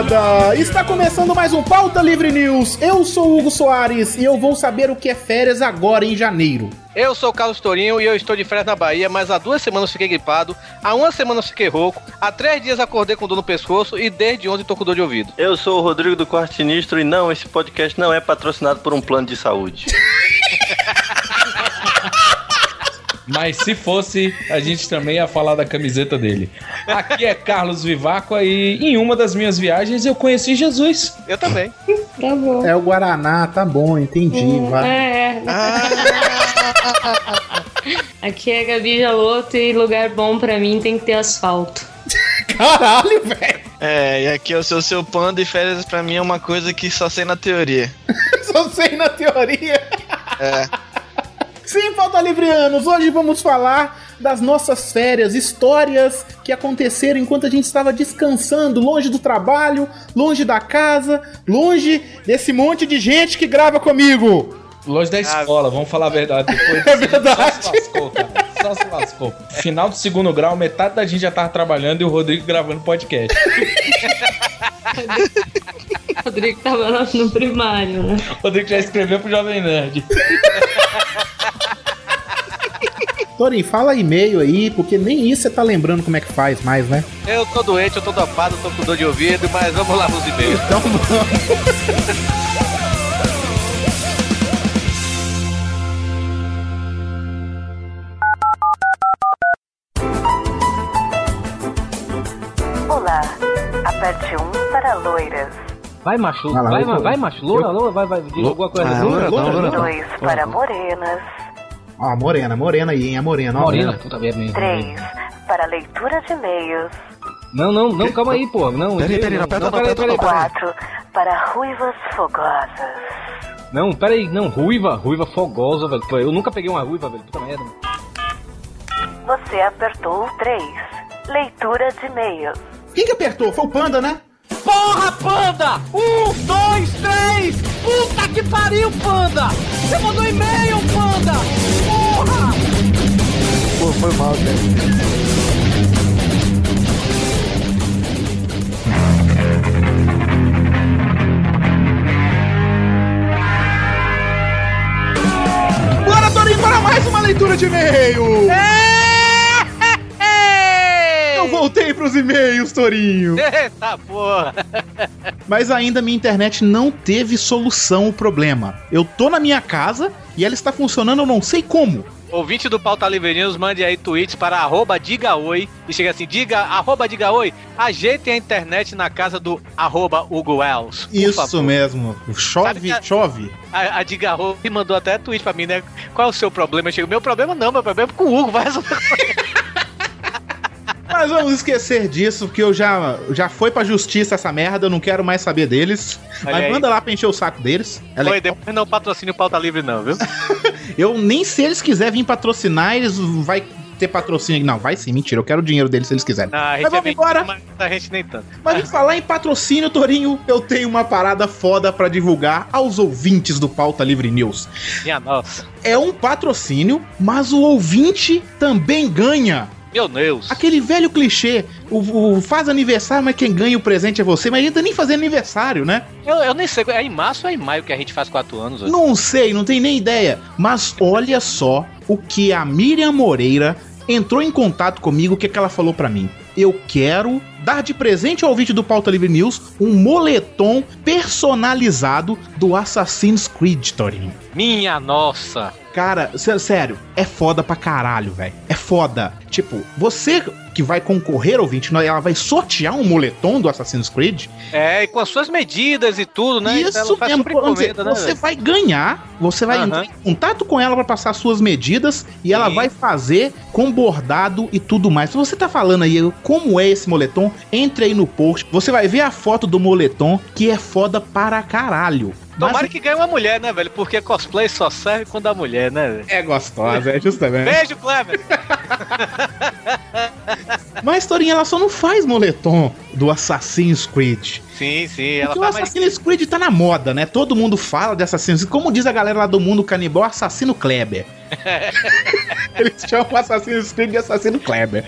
Pautaiada! Está começando mais um Pauta Livre News. Eu sou o Hugo Soares e eu vou saber o que é férias agora em janeiro. Eu sou o Carlos Torinho e eu estou de férias na Bahia, mas há duas semanas fiquei gripado, há uma semana fiquei rouco, há três dias acordei com dor no pescoço e desde ontem tô com dor de ouvido. Eu sou o Rodrigo do Quarto Sinistro e não, esse podcast não é patrocinado por um plano de saúde. Mas se fosse, a gente também ia falar da camiseta dele. Aqui é Carlos Viváqua e em uma das minhas viagens eu conheci Jesus. Eu também. Tá bom. É o Guaraná, tá bom, entendi. vai. É. Aqui é Gabi Jaloto e lugar bom pra mim tem que ter asfalto. Caralho, velho! É, e aqui eu sou seu panda e férias pra mim é uma coisa que só sei na teoria. Só sei na teoria. É. Sim, Pauta Livrianos, hoje vamos falar das nossas férias, histórias que aconteceram enquanto a gente estava descansando, longe do trabalho, longe da casa, longe desse monte de gente que grava comigo. Longe da escola, vamos falar a verdade. Depois É verdade. Só se lascou, cara. Só se lascou. Final do segundo grau, metade da gente já tava trabalhando e o Rodrigo gravando podcast. O Rodrigo tava no, no primário, né? O Rodrigo já escreveu pro Jovem Nerd. Torin, fala e-mail aí, porque nem isso você tá lembrando como é que faz mais, né? Eu tô doente, eu tô dopado, tô com dor de ouvido, mas vamos lá nos e-mails. Então vamos. Olá. Aperte 1 para loiras. Vai, macho. Vai vai, vai, vai, vai. macho. Loura, loura, vai, vai. Diz alguma coisa. Ah, Loura, loura, loura, loura. loura. 2 para morenas. Ó, morena, morena aí, hein? A morena, ó. Morena, puta merda. 3 para leitura de e-mails. Não, não, não, calma aí, pô. Não, Peraí, peraí, não, aperta, não, peraí, aperta, peraí, peraí. 4 para ruivas fogosas. Não, peraí, não, ruiva, ruiva fogosa, velho. Pô, Eu nunca peguei uma ruiva, velho. Puta merda. Você apertou o 3. Leitura de e-mails. Quem que apertou? Foi o Panda, né? Porra, panda! Um, dois, três! Puta que pariu, panda! Você mandou e-mail, panda! Porra! Pô, foi mal, cara. Bora, Torinho, para mais uma leitura de e-mail! Eu voltei pros e-mails, Torinho. Eita porra! Mas ainda minha internet não teve solução o problema. Eu tô na minha casa e ela está funcionando, eu não sei como. Ouvinte do Pauta Livre mande aí tweets para arroba diga oi e chega assim, diga, arroba diga oi, ajeitem a internet na casa do arroba Hugo Wells. Isso mesmo. Chove, a- chove. A, a Diga Oi mandou até tweet pra mim, né? Qual é o seu problema? Eu chego, meu problema não, meu problema é com o Hugo, vai resolver. Mas vamos esquecer disso, porque eu já, já foi pra justiça essa merda, eu não quero mais saber deles. Olha Mas aí. manda lá pra encher o saco deles. É Foi, legal. depois não patrocínio Pauta Livre não, viu? Eu nem se eles quiserem vir patrocinar, eles vai ter patrocínio. Não, vai sim, mentira. Eu quero o dinheiro deles se eles quiserem. Não, a gente Mas vamos é embora. mas a gente nem tanto. Mas em falar em patrocínio, Torinho, eu tenho uma parada foda pra divulgar aos ouvintes do Pauta Livre News. Minha nossa. É um patrocínio, mas o ouvinte também ganha. Meu Deus. Aquele velho clichê, o, o faz aniversário, mas quem ganha o presente é você, mas a gente tá nem fazendo aniversário, né? Eu, eu nem sei, é em março ou é em maio que a gente faz quatro anos hoje? Não sei, não tem nem ideia. Mas olha só o que a Miriam Moreira entrou em contato comigo, o que, que ela falou pra mim. Eu quero dar de presente ao ouvinte do Pauta Livre News um moletom personalizado do Assassin's Creed, Torinho. Minha nossa. Cara, sé- sério, é foda pra caralho, velho. É foda. Tipo, você que vai concorrer, ouvinte, ela vai sortear um moletom do Assassin's Creed. É, e com as suas medidas e tudo, né? Isso Ela faz mesmo, dizer, né, você velho? vai ganhar, você vai entrar em contato com ela para passar suas medidas e ela Sim. vai fazer com bordado e tudo mais. Se você tá falando aí como é esse moletom, entre aí no post, você vai ver a foto do moletom que é foda para caralho. Tomara que ganhe uma mulher, né, velho? Porque cosplay só serve quando a mulher, né, velho? é gostosa, é justamente. Beijo, Clever! Mas Torinha, ela só não faz moletom do Assassin's Creed. Sim, sim, ela Porque o faz mais. Assassin's Creed tá na moda, né? Todo mundo fala de Assassin's Creed. Como diz a galera lá do mundo canibal, Assassino Kleber. Eles chamam o Assassin's Creed de Assassino Kleber.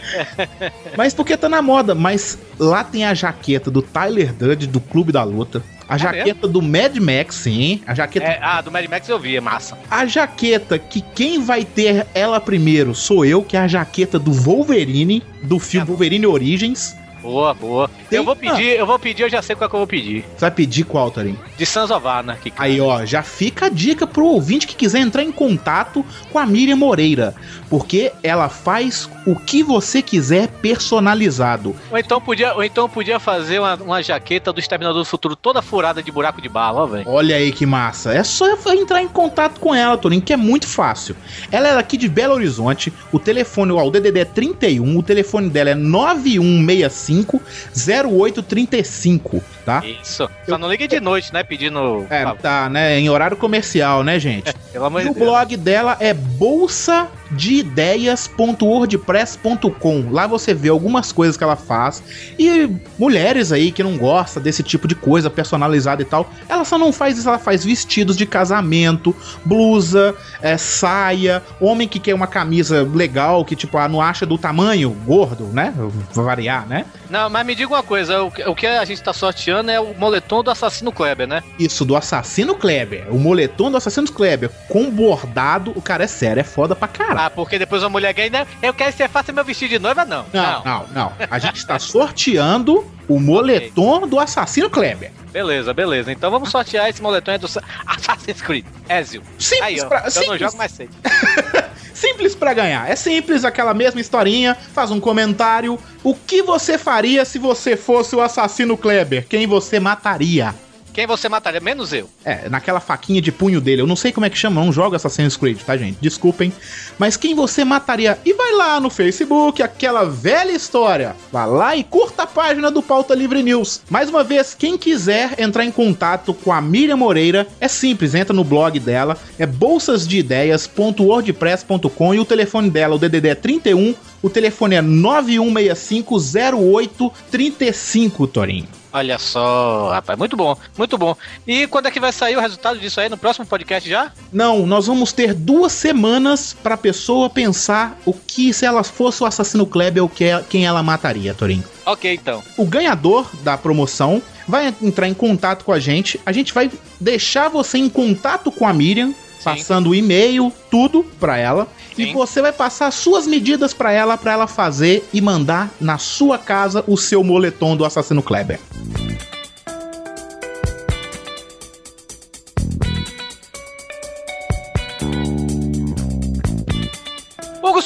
Mas porque tá na moda. Mas lá tem a jaqueta do Tyler Durden, do Clube da Luta. A jaqueta do Mad Max, sim. A jaqueta, É, ah, do Mad Max eu vi, é massa. a jaqueta que quem vai ter ela primeiro sou eu, que é a jaqueta do Wolverine, do filme Wolverine Origins. Boa, boa. Tem- Eu vou pedir, eu vou pedir, eu já sei qual que eu vou pedir. Você vai pedir qual, Torinho? De Sons of Anarchy. cara. Aí, ó, já fica a dica pro ouvinte que quiser entrar em contato com a Miriam Moreira, porque ela faz o que você quiser personalizado. Ou então podia, ou então podia fazer uma, uma jaqueta do Exterminador do Futuro toda furada de buraco de bala, ó, velho. Olha aí que massa. É só entrar em contato com ela, Torinho, que é muito fácil. Ela é daqui de Belo Horizonte, o telefone, ó, o DDD é 31, o telefone dela é 9165 0835, tá? Isso. Só não ligue de noite, né? Pedindo. É, tá, né? Em horário comercial, né, gente? Pelo amor E de o Deus. blog dela é bolsa de ideias.wordpress.com. Lá você vê algumas coisas que ela faz. E mulheres aí que não gostam desse tipo de coisa personalizada e tal, ela só não faz isso, ela faz vestidos de casamento, blusa, é, saia, homem que quer uma camisa legal, que tipo, ah, não acha do tamanho gordo, né? Vai variar, né? Não, mas me diga uma coisa: o que a gente tá sorteando é o moletom do assassino Kleber, né? Isso, do Assassino Kleber. O moletom do Assassino Kleber com bordado. O cara é sério, é foda pra caralho. Ah, porque depois a mulher gay, né? Eu quero que você faça meu vestido de noiva, não. Não, não, não. A gente está sorteando o moletom do Assassino Kleber. Beleza, beleza. Então vamos sortear esse moletom é do Sa- Assassin's Creed. Ezio. Simples Aí, ó. pra- eu não simples. jogo mais cedo. Simples pra ganhar. É simples, aquela mesma historinha. Faz um comentário. O que você faria se você fosse o Assassino Kleber? Quem você mataria? Quem você mataria? Menos eu. É, naquela faquinha de punho dele. Eu não sei como é que chama, não jogo Assassin's Creed, tá, gente? Desculpem. Mas quem você mataria? E vai lá no Facebook, aquela velha história. Vai lá e curta a página do Pauta Livre News. Mais uma vez, quem quiser entrar em contato com a Miriam Moreira, é simples, entra no blog dela, é bolsasdeideias.wordpress.com e o telefone dela, o DDD é 31, o telefone é 91650835, Torinho. Olha só, rapaz. Muito bom, muito bom. E quando é que vai sair o resultado disso aí? No próximo podcast já? Não, nós vamos ter duas semanas pra pessoa pensar o que se ela fosse o assassino Kleber, é- quem ela mataria, Torinho. Ok, então. O ganhador da promoção vai entrar em contato com a gente. A gente vai deixar você em contato com a Miriam, passando o e-mail, tudo pra ela. E Sim. você vai passar suas medidas pra ela, pra ela fazer e mandar na sua casa o seu moletom do assassino Kleber.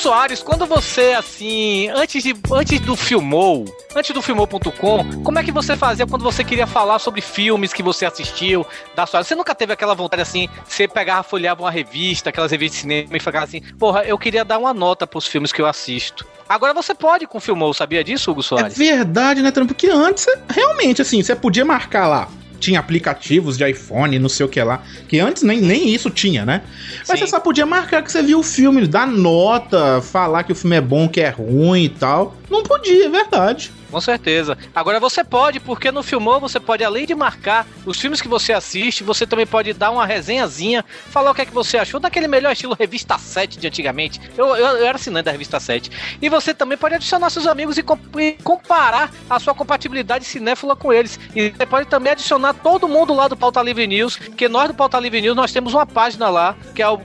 Soares, quando você, assim, antes, de, antes do Filmou, antes do Filmou.com, como é que você fazia quando você queria falar sobre filmes que você assistiu, da sua... Você nunca teve aquela vontade, assim, você pegava, folheava uma revista, aquelas revistas de cinema e ficava assim, porra, eu queria dar uma nota pros filmes que eu assisto. Agora você pode com o Filmou, sabia disso, Hugo É Soares? verdade, né, Trampo? Porque antes, realmente, assim, você podia marcar lá. Tinha aplicativos de iPhone, não sei o que lá. Que antes nem, nem isso tinha, né? Mas Sim. você só podia marcar que você viu o filme, dar nota, falar que o filme é bom, que é ruim e tal. Não podia, é verdade. Com certeza. Agora você pode, porque no Filmou você pode, além de marcar os filmes que você assiste, você também pode dar uma resenhazinha, falar o que é que você achou daquele melhor estilo Revista 7 de antigamente. Eu, eu, eu era assinante da Revista 7. E você também pode adicionar seus amigos e, com- e comparar a sua compatibilidade cinéfila com eles. E você pode também adicionar todo mundo lá do Pauta Livre News, porque nós do Pauta Livre News nós temos uma página lá, que é o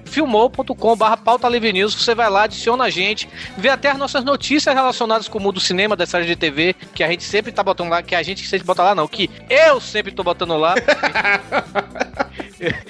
Livre News. Você vai lá, adiciona a gente, vê até as nossas notícias relacionadas com o mundo do cinema, das séries de TV, que a gente sempre tá botando lá, que a gente sempre bota lá, não, que eu sempre tô botando lá.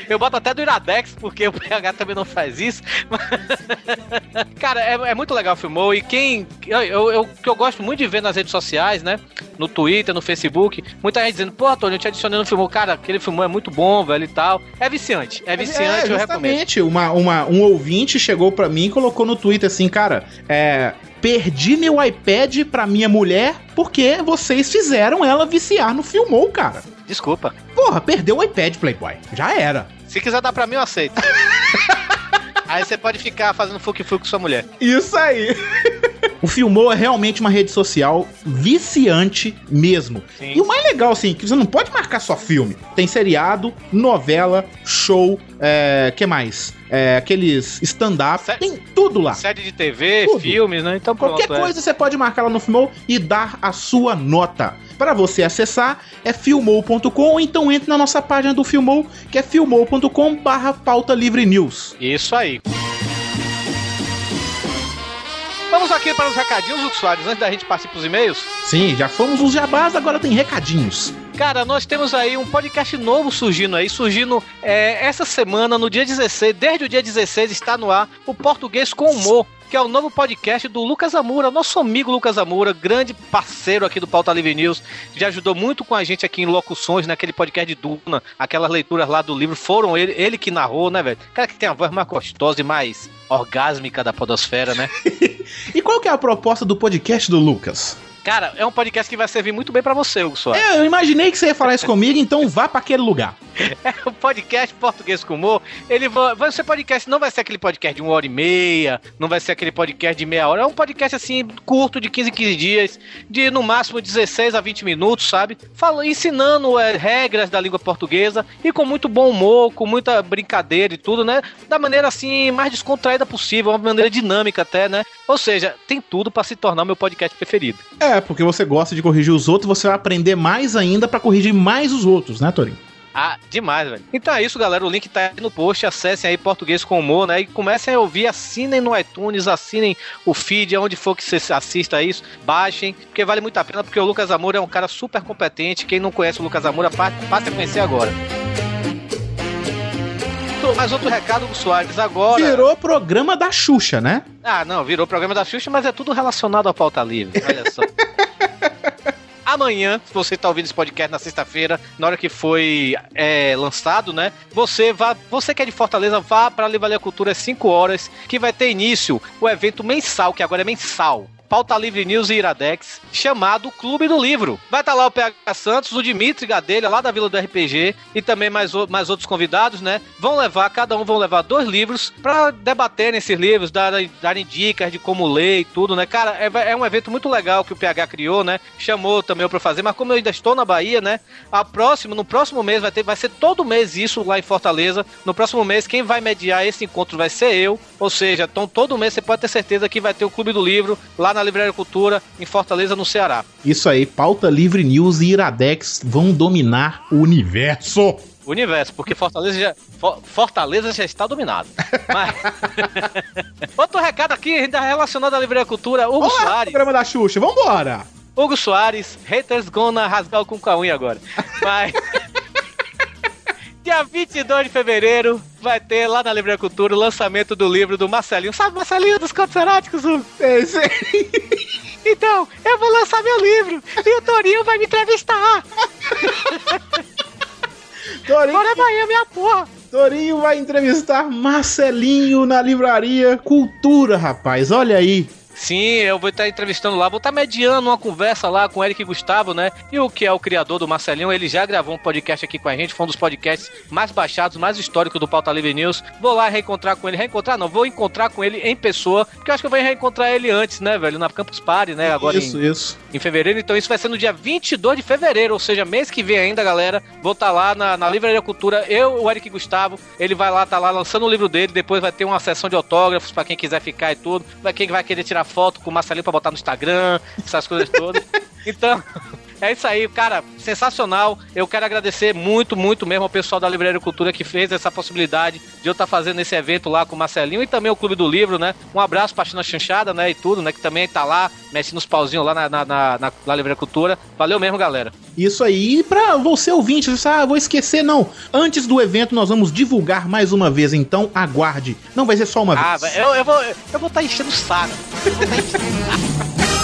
Eu boto até do Iradex, porque o PH também não faz isso. Cara, é, é muito legal o Filmou. E quem. Eu, eu, eu- que eu gosto muito de ver nas redes sociais, né? No Twitter, no Facebook. Muita gente dizendo, pô, Tony, eu te adicionei no Filmou. Cara, aquele Filmou é muito bom, velho, e tal. É viciante. É viciante, eu recomendo. uma, uma, um ouvinte chegou pra mim e colocou no Twitter assim, cara, é. Perdi meu iPad pra minha mulher porque vocês fizeram ela viciar no Filmou, cara. Desculpa. Porra, perdeu o iPad, Playboy. Já era. Se quiser dar pra mim, eu aceito. Aí você pode ficar fazendo fuque-fuque com sua mulher. Isso aí. O Filmou é realmente uma rede social viciante mesmo. Sim. E o mais legal, assim, que você não pode marcar só filme. Tem seriado, novela, show, é, que mais? É, aqueles stand-up, tem tudo lá. Série de TV, Tudo. filmes, né? Então pronto. Qualquer é. coisa você pode marcar lá no Filmou e dar a sua nota. Para você acessar é filmou.com ou então entre na nossa página do Filmou, que é filmou.com barra pauta livre news. Isso aí. Vamos aqui para os recadinhos, Hugo Soares, antes da gente partir para os e-mails. Sim, já fomos os jabás, agora tem recadinhos. Cara, nós temos aí um podcast novo surgindo aí, surgindo é, essa semana, no dia 16, desde o dia 16 está no ar o Português com Humor, que é o novo podcast do Lucas Amura, nosso amigo Lucas Amura, grande parceiro aqui do Pauta Livre News, já ajudou muito com a gente aqui em locuções, naquele podcast de Duna, aquelas leituras lá do livro, foram ele, ele que narrou, né, velho? Cara que tem a voz mais gostosa e mais orgásmica da podosfera, né? E qual que é a proposta do podcast do Lucas? Cara, é um podcast que vai servir muito bem pra você, Hugo Soares. É, eu imaginei que você ia falar isso comigo, então vá pra aquele lugar. o podcast Português com Humor, ele vai, vai ser podcast, não vai ser aquele podcast de uma hora e meia, não vai ser aquele podcast de meia hora, é um podcast assim, curto, de 15 em 15 dias, de no máximo 16 a 20 minutos, sabe? Fala, ensinando é, regras da língua portuguesa e com muito bom humor, com muita brincadeira e tudo, né? Da maneira assim, mais descontraída possível, uma maneira dinâmica até, né? Ou seja, tem tudo pra se tornar o meu podcast preferido. É, porque você gosta de corrigir os outros, você vai aprender mais ainda pra corrigir mais os outros, né, Torinho? Ah, demais, velho. Então é isso, galera. O link tá aí no post. Acessem aí Português com Humor, né? E comecem a ouvir, assinem no iTunes, assinem o feed, aonde for que você assista isso, baixem, porque vale muito a pena, porque o Lucas Amor é um cara super competente. Quem não conhece o Lucas Amor, passe a conhecer agora. Tô, Mais outro recado do Soares agora. Virou programa da Xuxa, né? Ah, não, virou programa da Xuxa, mas é tudo relacionado à pauta livre. Olha só. Amanhã, se você está ouvindo esse podcast na sexta-feira, na hora que foi é, lançado, né? Você vá, você que é de Fortaleza, vá para a Livraria Cultura às 5 horas, que vai ter início o evento mensal, que agora é mensal. Pauta Livre News e Iradex, chamado Clube do Livro. Vai estar lá o PH Santos, o Dimitri Gadelha, lá da Vila do RPG, e também mais, mais outros convidados, né? Vão levar, cada um vão levar dois livros para debaterem esses livros, darem, darem dicas de como ler e tudo, né? Cara, é, é um evento muito legal que o PH criou, né? Chamou também eu para fazer, mas como eu ainda estou na Bahia, né? A próximo, no próximo mês vai ter, vai ser todo mês isso lá em Fortaleza. No próximo mês quem vai mediar esse encontro vai ser eu, ou seja, então todo mês você pode ter certeza que vai ter o Clube do Livro lá na Livraria Cultura em Fortaleza, no Ceará. Isso aí, pauta livre news e Iradex vão dominar o universo. Universo, porque Fortaleza já, Fo- Fortaleza já está dominado. Mas... Outro recado aqui, ainda relacionado à Livraria Cultura, Hugo Vamos lá, Soares. programa da Xuxa, vambora! Hugo Soares, haters gonna rasgar o com a unha agora. Mas. Dia 22 de fevereiro vai ter lá na Livraria Cultura o lançamento do livro do Marcelinho. Sabe Marcelinho dos Contos Eróticos, Hugo? É, sei. Então, eu vou lançar meu livro e o Torinho vai me entrevistar. Torinho, Bora Bahia, minha porra. Torinho vai entrevistar Marcelinho na livraria Cultura, rapaz. Olha aí. Sim, eu vou estar entrevistando lá, vou estar mediando uma conversa lá com o Eric Gustavo, né? E o que é o criador do Marcelinho, ele já gravou um podcast aqui com a gente, foi um dos podcasts mais baixados, mais históricos do Pauta Livre News. Vou lá reencontrar com ele, reencontrar não, vou encontrar com ele em pessoa, porque eu acho que eu vou reencontrar ele antes, né, velho, na Campus Party, né, agora isso, em, isso. Em fevereiro. Então isso vai ser no dia 22 de fevereiro, ou seja, mês que vem ainda, galera. Vou estar lá na, na Livraria Cultura, eu, o Eric Gustavo, ele vai lá, tá lá lançando o livro dele, depois vai ter uma sessão de autógrafos pra quem quiser ficar e tudo. Vai quem vai querer tirar foto com o Marcelinho pra botar no Instagram, essas coisas todas. Então, É isso aí, cara, sensacional. Eu quero agradecer muito, muito mesmo ao pessoal da Livraria Cultura que fez essa possibilidade de eu estar fazendo esse evento lá com o Marcelinho e também o Clube do Livro, né? Um abraço pra China Chanchada, né? E tudo, né? Que também tá lá, mexe nos pauzinhos lá na, na, na, na, na Livraria Cultura. Valeu mesmo, galera. Isso aí, e pra você ouvinte, você ah, vou esquecer, não. Antes do evento, nós vamos divulgar mais uma vez, então aguarde. Não vai ser só uma Ah, vez. eu, eu vou eu vou estar enchendo o saco. Eu vou tá enchendo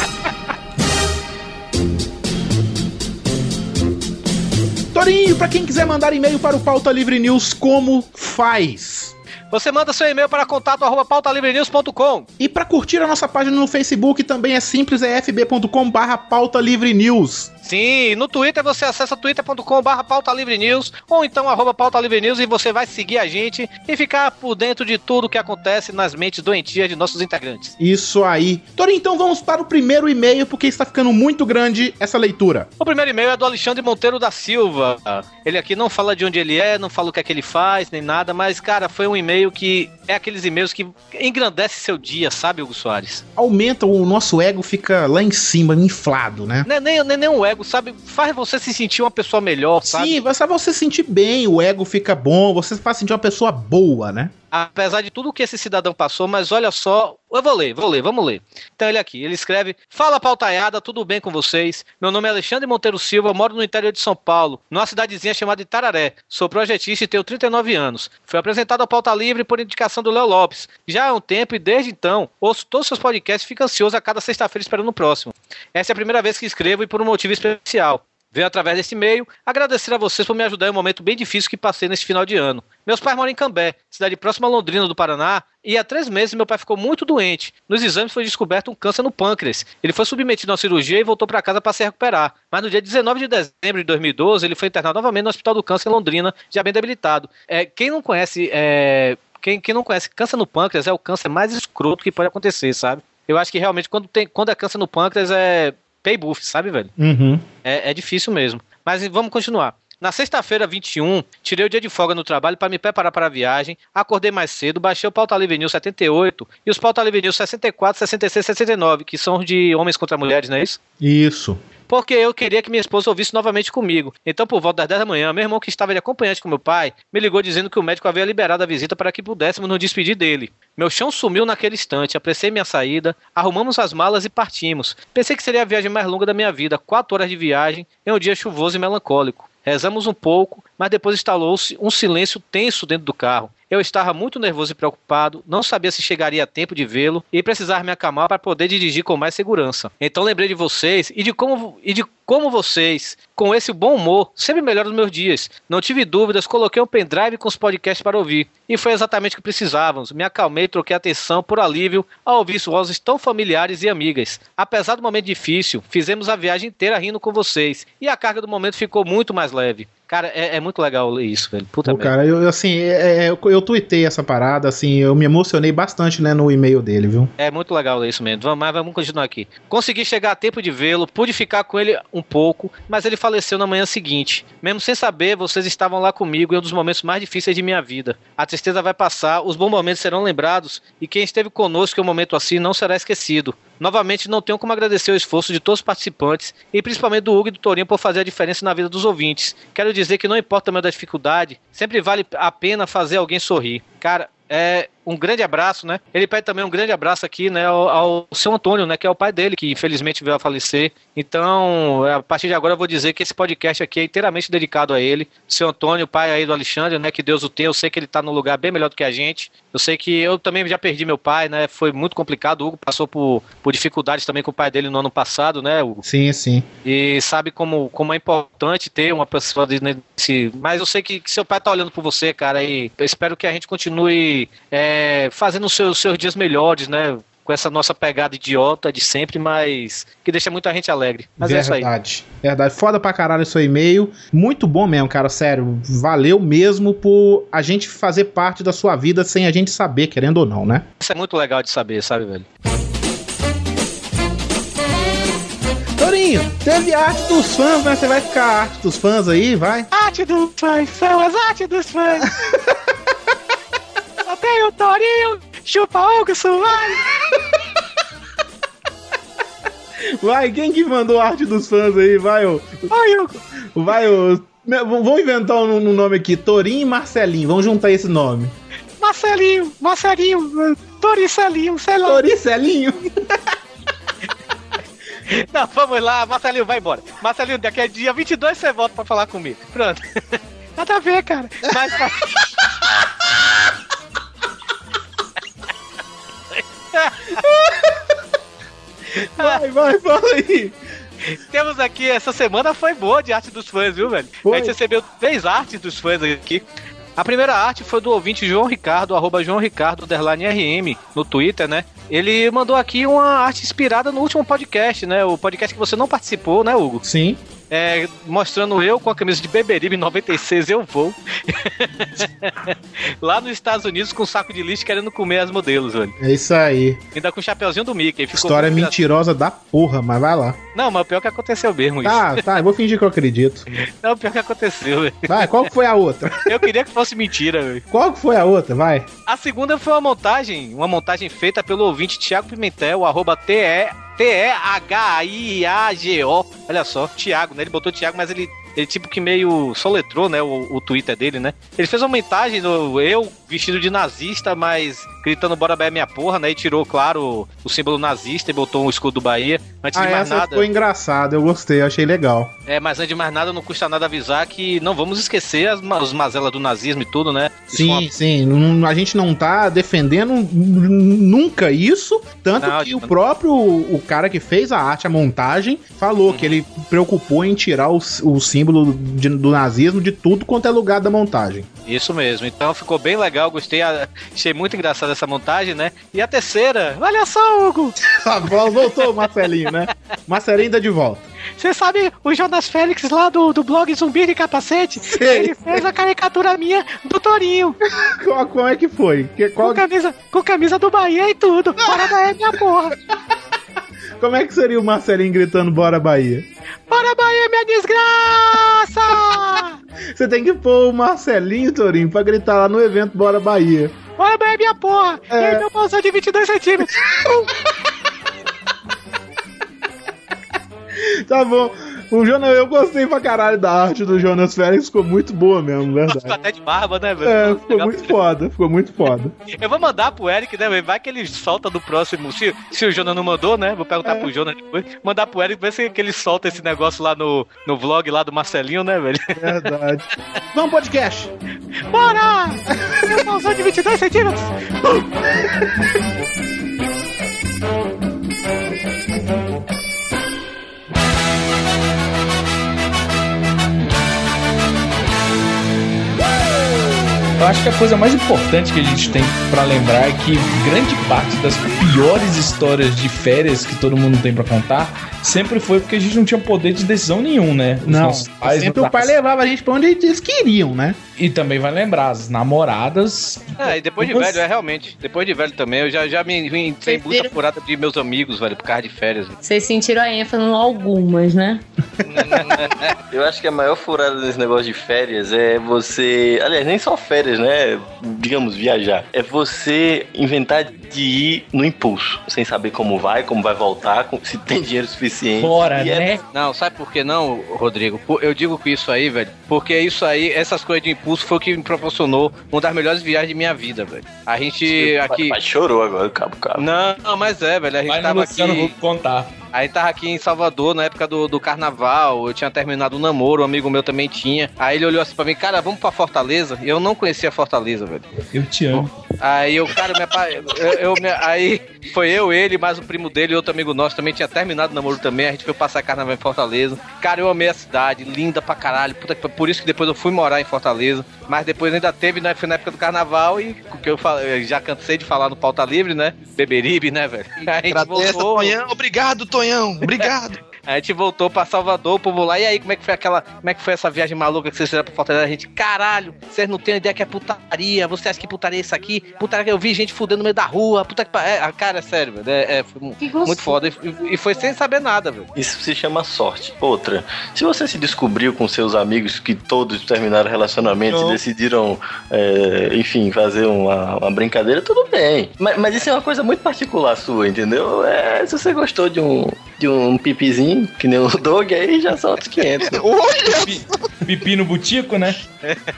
Torinho, pra quem quiser mandar e-mail para o Pauta Livre News, como faz? Você manda seu e-mail para contato arroba pautalivrenews.com. E pra curtir a nossa página no Facebook também é simples, é fb.com barra Pauta Livre News. Sim, no Twitter você acessa twitter.com.br pauta livre news ou então arroba pauta livre news e você vai seguir a gente e ficar por dentro de tudo que acontece nas mentes doentias de nossos integrantes. Isso aí. Torinho, então vamos para o primeiro e-mail, porque está ficando muito grande essa leitura. O primeiro e-mail é do Alexandre Monteiro da Silva. Ele aqui não fala de onde ele é, não fala o que é que ele faz, nem nada, mas, cara, foi um e-mail que é aqueles e-mails que engrandece seu dia, sabe, Hugo Soares? Aumenta, o nosso ego fica lá em cima, inflado, né? Nem, nem, nem, nem o ego, sabe? Faz você se sentir uma pessoa melhor, sabe? Sim, vai só você sentir bem, o ego fica bom, você faz sentir uma pessoa boa, né? Apesar de tudo que esse cidadão passou, mas olha só, eu vou ler, vou ler, vamos ler. Então ele aqui, ele escreve: Fala pautaiada, tudo bem com vocês? Meu nome é Alexandre Monteiro Silva, moro no interior de São Paulo, numa cidadezinha chamada Itararé. Sou projetista e tenho 39 anos. Fui apresentado ao Pauta Livre por indicação do Léo Lopes. Já há um tempo e desde então ouço todos os seus podcasts e fico ansioso a cada sexta-feira esperando o próximo. Essa é a primeira vez que escrevo e por um motivo especial. Venho através desse e-mail agradecer a vocês por me ajudar em um momento bem difícil que passei nesse final de ano. Meus pais moram em Cambé, cidade próxima a Londrina, do Paraná, e há três meses meu pai ficou muito doente. Nos exames foi descoberto um câncer no pâncreas. Ele foi submetido a uma cirurgia e voltou para casa para se recuperar. Mas no dia 19 de dezembro de 2012, ele foi internado novamente no Hospital do Câncer em Londrina, já bem debilitado. É, quem não conhece. É, quem, quem não conhece câncer no pâncreas é o câncer mais escroto que pode acontecer, sabe? Eu acho que realmente quando, tem, quando é câncer no pâncreas é pay buff, sabe, velho? Uhum. É, é difícil mesmo. Mas vamos continuar. Na sexta-feira, 21, tirei o dia de folga no trabalho para me preparar para a viagem, acordei mais cedo, baixei o Pauta Livre News 78 e os Pauta Livre News 64, 66 e 69, que são de homens contra mulheres, não é isso? Isso. Porque eu queria que minha esposa ouvisse novamente comigo. Então, por volta das 10 da manhã, meu irmão, que estava de acompanhante com meu pai, me ligou dizendo que o médico havia liberado a visita para que pudéssemos nos despedir dele. Meu chão sumiu naquele instante, apressei minha saída, arrumamos as malas e partimos. Pensei que seria a viagem mais longa da minha vida, quatro horas de viagem, em um dia chuvoso e melancólico. Rezamos um pouco, mas depois instalou-se um silêncio tenso dentro do carro. Eu estava muito nervoso e preocupado, não sabia se chegaria a tempo de vê-lo e precisava me acalmar para poder dirigir com mais segurança. Então lembrei de vocês e de como, e de como vocês, com esse bom humor, sempre melhoram os meus dias. Não tive dúvidas, coloquei um pendrive com os podcasts para ouvir. E foi exatamente o que precisávamos. Me acalmei e troquei atenção por alívio ao ouvir vozes tão familiares e amigas. Apesar do momento difícil, fizemos a viagem inteira rindo com vocês. E a carga do momento ficou muito mais leve. Cara, é, é muito legal ler isso, velho. Puta Pô, cara, eu, assim, é, é, eu, eu tuitei essa parada, assim, eu me emocionei bastante, né, no e-mail dele, viu? É muito legal ler isso mesmo. Vamos, mas vamos continuar aqui. Consegui chegar a tempo de vê-lo, pude ficar com ele um pouco, mas ele faleceu na manhã seguinte. Mesmo sem saber, vocês estavam lá comigo em um dos momentos mais difíceis de minha vida. A tristeza vai passar, os bons momentos serão lembrados, e quem esteve conosco em um momento assim não será esquecido. Novamente, não tenho como agradecer o esforço de todos os participantes e principalmente do Hugo e do Torinho por fazer a diferença na vida dos ouvintes. Quero dizer que não importa o tamanho da dificuldade, sempre vale a pena fazer alguém sorrir. Cara, é um grande abraço, né? Ele pede também um grande abraço aqui, né, ao, ao seu Antônio, né, que é o pai dele, que infelizmente veio a falecer. Então, a partir de agora eu vou dizer que esse podcast aqui é inteiramente dedicado a ele. Seu Antônio, pai aí do Alexandre, né, que Deus o tenha. Eu sei que ele tá num lugar bem melhor do que a gente. Eu sei que eu também já perdi meu pai, né? Foi muito complicado. O Hugo passou por, por dificuldades também com o pai dele no ano passado, né, Hugo? Sim, sim. E sabe como, como é importante ter uma pessoa desse. Mas eu sei que, que seu pai tá olhando por você, cara, e eu espero que a gente continue é, fazendo os seus, seus dias melhores, né? Com essa nossa pegada idiota de sempre, mas que deixa muita gente alegre. Mas é isso aí. Verdade. Verdade. Foda pra caralho seu e-mail. Muito bom mesmo, cara. Sério. Valeu mesmo por a gente fazer parte da sua vida sem a gente saber, querendo ou não, né? Isso é muito legal de saber, sabe, velho? Torinho, teve arte dos fãs, né? Você vai ficar a arte dos fãs aí, vai? Arte dos fãs, são as artes dos fãs. Tem o Torinho, chupa algo, vai. Vai, quem que mandou arte dos fãs aí? Vai, ô. Vai, Hugo. Vai, ô. Vamos inventar um, um nome aqui. Torinho e Marcelinho. Vamos juntar esse nome. Marcelinho, Marcelinho, Toricelinho, sei lá. Toricelinho? Não, vamos lá, Marcelinho, vai embora. Marcelinho, daqui a dia 22 você volta pra falar comigo. Pronto. Nada a ver, cara. Mas, Vai, vai, fala aí. Temos aqui, essa semana foi boa de arte dos fãs, viu, velho? Foi. A gente recebeu três artes dos fãs aqui. A primeira arte foi do ouvinte João Ricardo, arroba João Ricardo, RM, no Twitter, né? Ele mandou aqui uma arte inspirada no último podcast, né? O podcast que você não participou, né, Hugo? Sim. É, mostrando eu com a camisa de Beberibe 96, eu vou. Lá nos Estados Unidos com um saco de lixo querendo comer as modelos, velho. É isso aí. Ainda com o chapeuzinho do Mickey. História mentirosa da porra, mas vai lá. Não, mas o pior que aconteceu mesmo isso. Tá, tá, eu vou fingir que eu acredito. Não, o pior que aconteceu, velho. Vai, qual foi a outra? Eu queria que fosse mentira, velho. Qual foi a outra? Vai. A segunda foi uma montagem, uma montagem feita pelo ouvinte Thiago Pimentel, arroba TE, T-E-H-I-A-G-O. Olha só, Thiago, né? Ele botou Thiago, mas ele, ele tipo que meio soletrou, né? O, o Twitter dele, né? Ele fez uma montagem do eu vestido de nazista, mas gritando bora Bahia minha porra, né? E tirou, claro, o símbolo nazista e botou um escudo do Bahia. Antes Ah, de mais essa nada. ficou engraçada, eu gostei, achei legal. É, mas antes de mais nada, não custa nada avisar que não vamos esquecer as, os mazelas do nazismo e tudo, né? Isso foi uma Sim, sim, não- a gente não tá defendendo nunca isso, tanto Não, que o tipo- próprio o cara que fez a arte, a montagem, falou que ele preocupou em tirar o, o símbolo de- do nazismo de tudo quanto é lugar da montagem. Isso mesmo, então ficou bem legal, gostei, a- achei muito engraçada essa montagem, né? E a terceira, olha só, Hugo, Ah, Voltou o Marcelinho, né? Marcelinho tá de volta. Você sabe o Jonas Félix lá do, do blog Zumbi de Capacete? Sei. Ele fez a caricatura minha do Torinho. Qual, como é que foi? Que- qual- Com camisa, com camisa do Bahia e tudo. Bora Bahia, minha porra. Como é que seria o Marcelinho gritando Bora Bahia? Bora Bahia, minha desgraça. Você tem que pôr o Marcelinho, Torinho, pra gritar lá no evento Bora Bahia. Bora Bahia, minha porra. É. E aí, meu bolsão de 22 centímetros. Tá bom. O Jonas, eu gostei pra caralho da arte do Jonas Félix, ficou muito boa mesmo, ficou verdade. até de barba, né, velho? É, ficou muito foda, ficou muito foda. Eu vou mandar pro Eric, né, velho? Vai que ele solta do próximo. Se, se o Jonas não mandou, né? Vou perguntar É. pro Jonas depois. Mandar pro Eric, ver se que ele solta esse negócio lá no, no vlog lá do Marcelinho, né, velho? Verdade. Vamos podcast. Bora. Bolsão de 22 centímetros. Eu acho que a coisa mais importante que a gente tem pra lembrar é que grande parte das piores histórias de férias que todo mundo tem pra contar sempre foi porque a gente não tinha poder de decisão nenhum, né? Os Não, pais sempre não o pai levava a gente pra onde eles queriam, né? E também vai lembrar, as namoradas. É, e depois de Você- velho, é realmente. Depois de velho também, eu já, já me vim sem muita viram? furada de meus amigos, velho, por causa de férias. velho. Vocês sentiram a ênfase no algumas, né? Eu acho que a maior furada desse negócio de férias é você. Aliás, nem só férias, né? Digamos, viajar. É você inventar de ir no impulso, sem saber como vai, como vai voltar, se tem dinheiro suficiente. Bora, E é- né? Não, sabe por que não, Rodrigo? Eu digo que isso aí, velho, porque isso aí, essas coisas de impulso foi o que me proporcionou uma das melhores viagens de minha vida, velho. A gente aqui. Mas chorou agora o cabo cabo. Não, não, mas é, velho. A gente no tava Luciano aqui. Huck contar. A gente tava aqui em Salvador na época do, do carnaval. Eu tinha terminado o namoro, um amigo meu também tinha. Aí ele olhou assim pra mim, cara, vamos pra Fortaleza? E eu não conhecia Fortaleza, velho. Eu te amo. Aí eu, cara, me apa- eu, eu me- aí foi eu, ele, mais o primo dele e outro amigo nosso também tinha terminado o namoro também. A gente foi passar carnaval em Fortaleza. Cara, eu amei a cidade, linda pra caralho. Puta por isso que depois eu fui morar em Fortaleza. Mas depois ainda teve, né? Foi na época do carnaval e o que eu, já cansei de falar no pauta livre, né? Beberibe, né, velho? A gente voltou. Tonhão. Obrigado, Tonhão. Obrigado. A gente voltou pra Salvador, o povo lá. E aí, como é que foi aquela. Como é que foi essa viagem maluca que vocês fizeram pra Fortaleza? A gente, caralho, vocês não têm ideia que é putaria. Você acha que putaria é isso aqui? Putaria que eu vi gente fudendo no meio da rua. Puta que é, a cara, é sério, velho. É, é, muito foda. E, e foi sem saber nada, velho. Isso se chama sorte. Outra, se você se descobriu com seus amigos que todos terminaram relacionamentos Não. e decidiram, é, enfim, fazer uma, uma brincadeira, tudo bem. Mas, mas isso é uma coisa muito particular sua, entendeu? É, se você gostou de um, de um pipizinho, que nem o Dog, aí já solta os 500. Pipi no butico, né?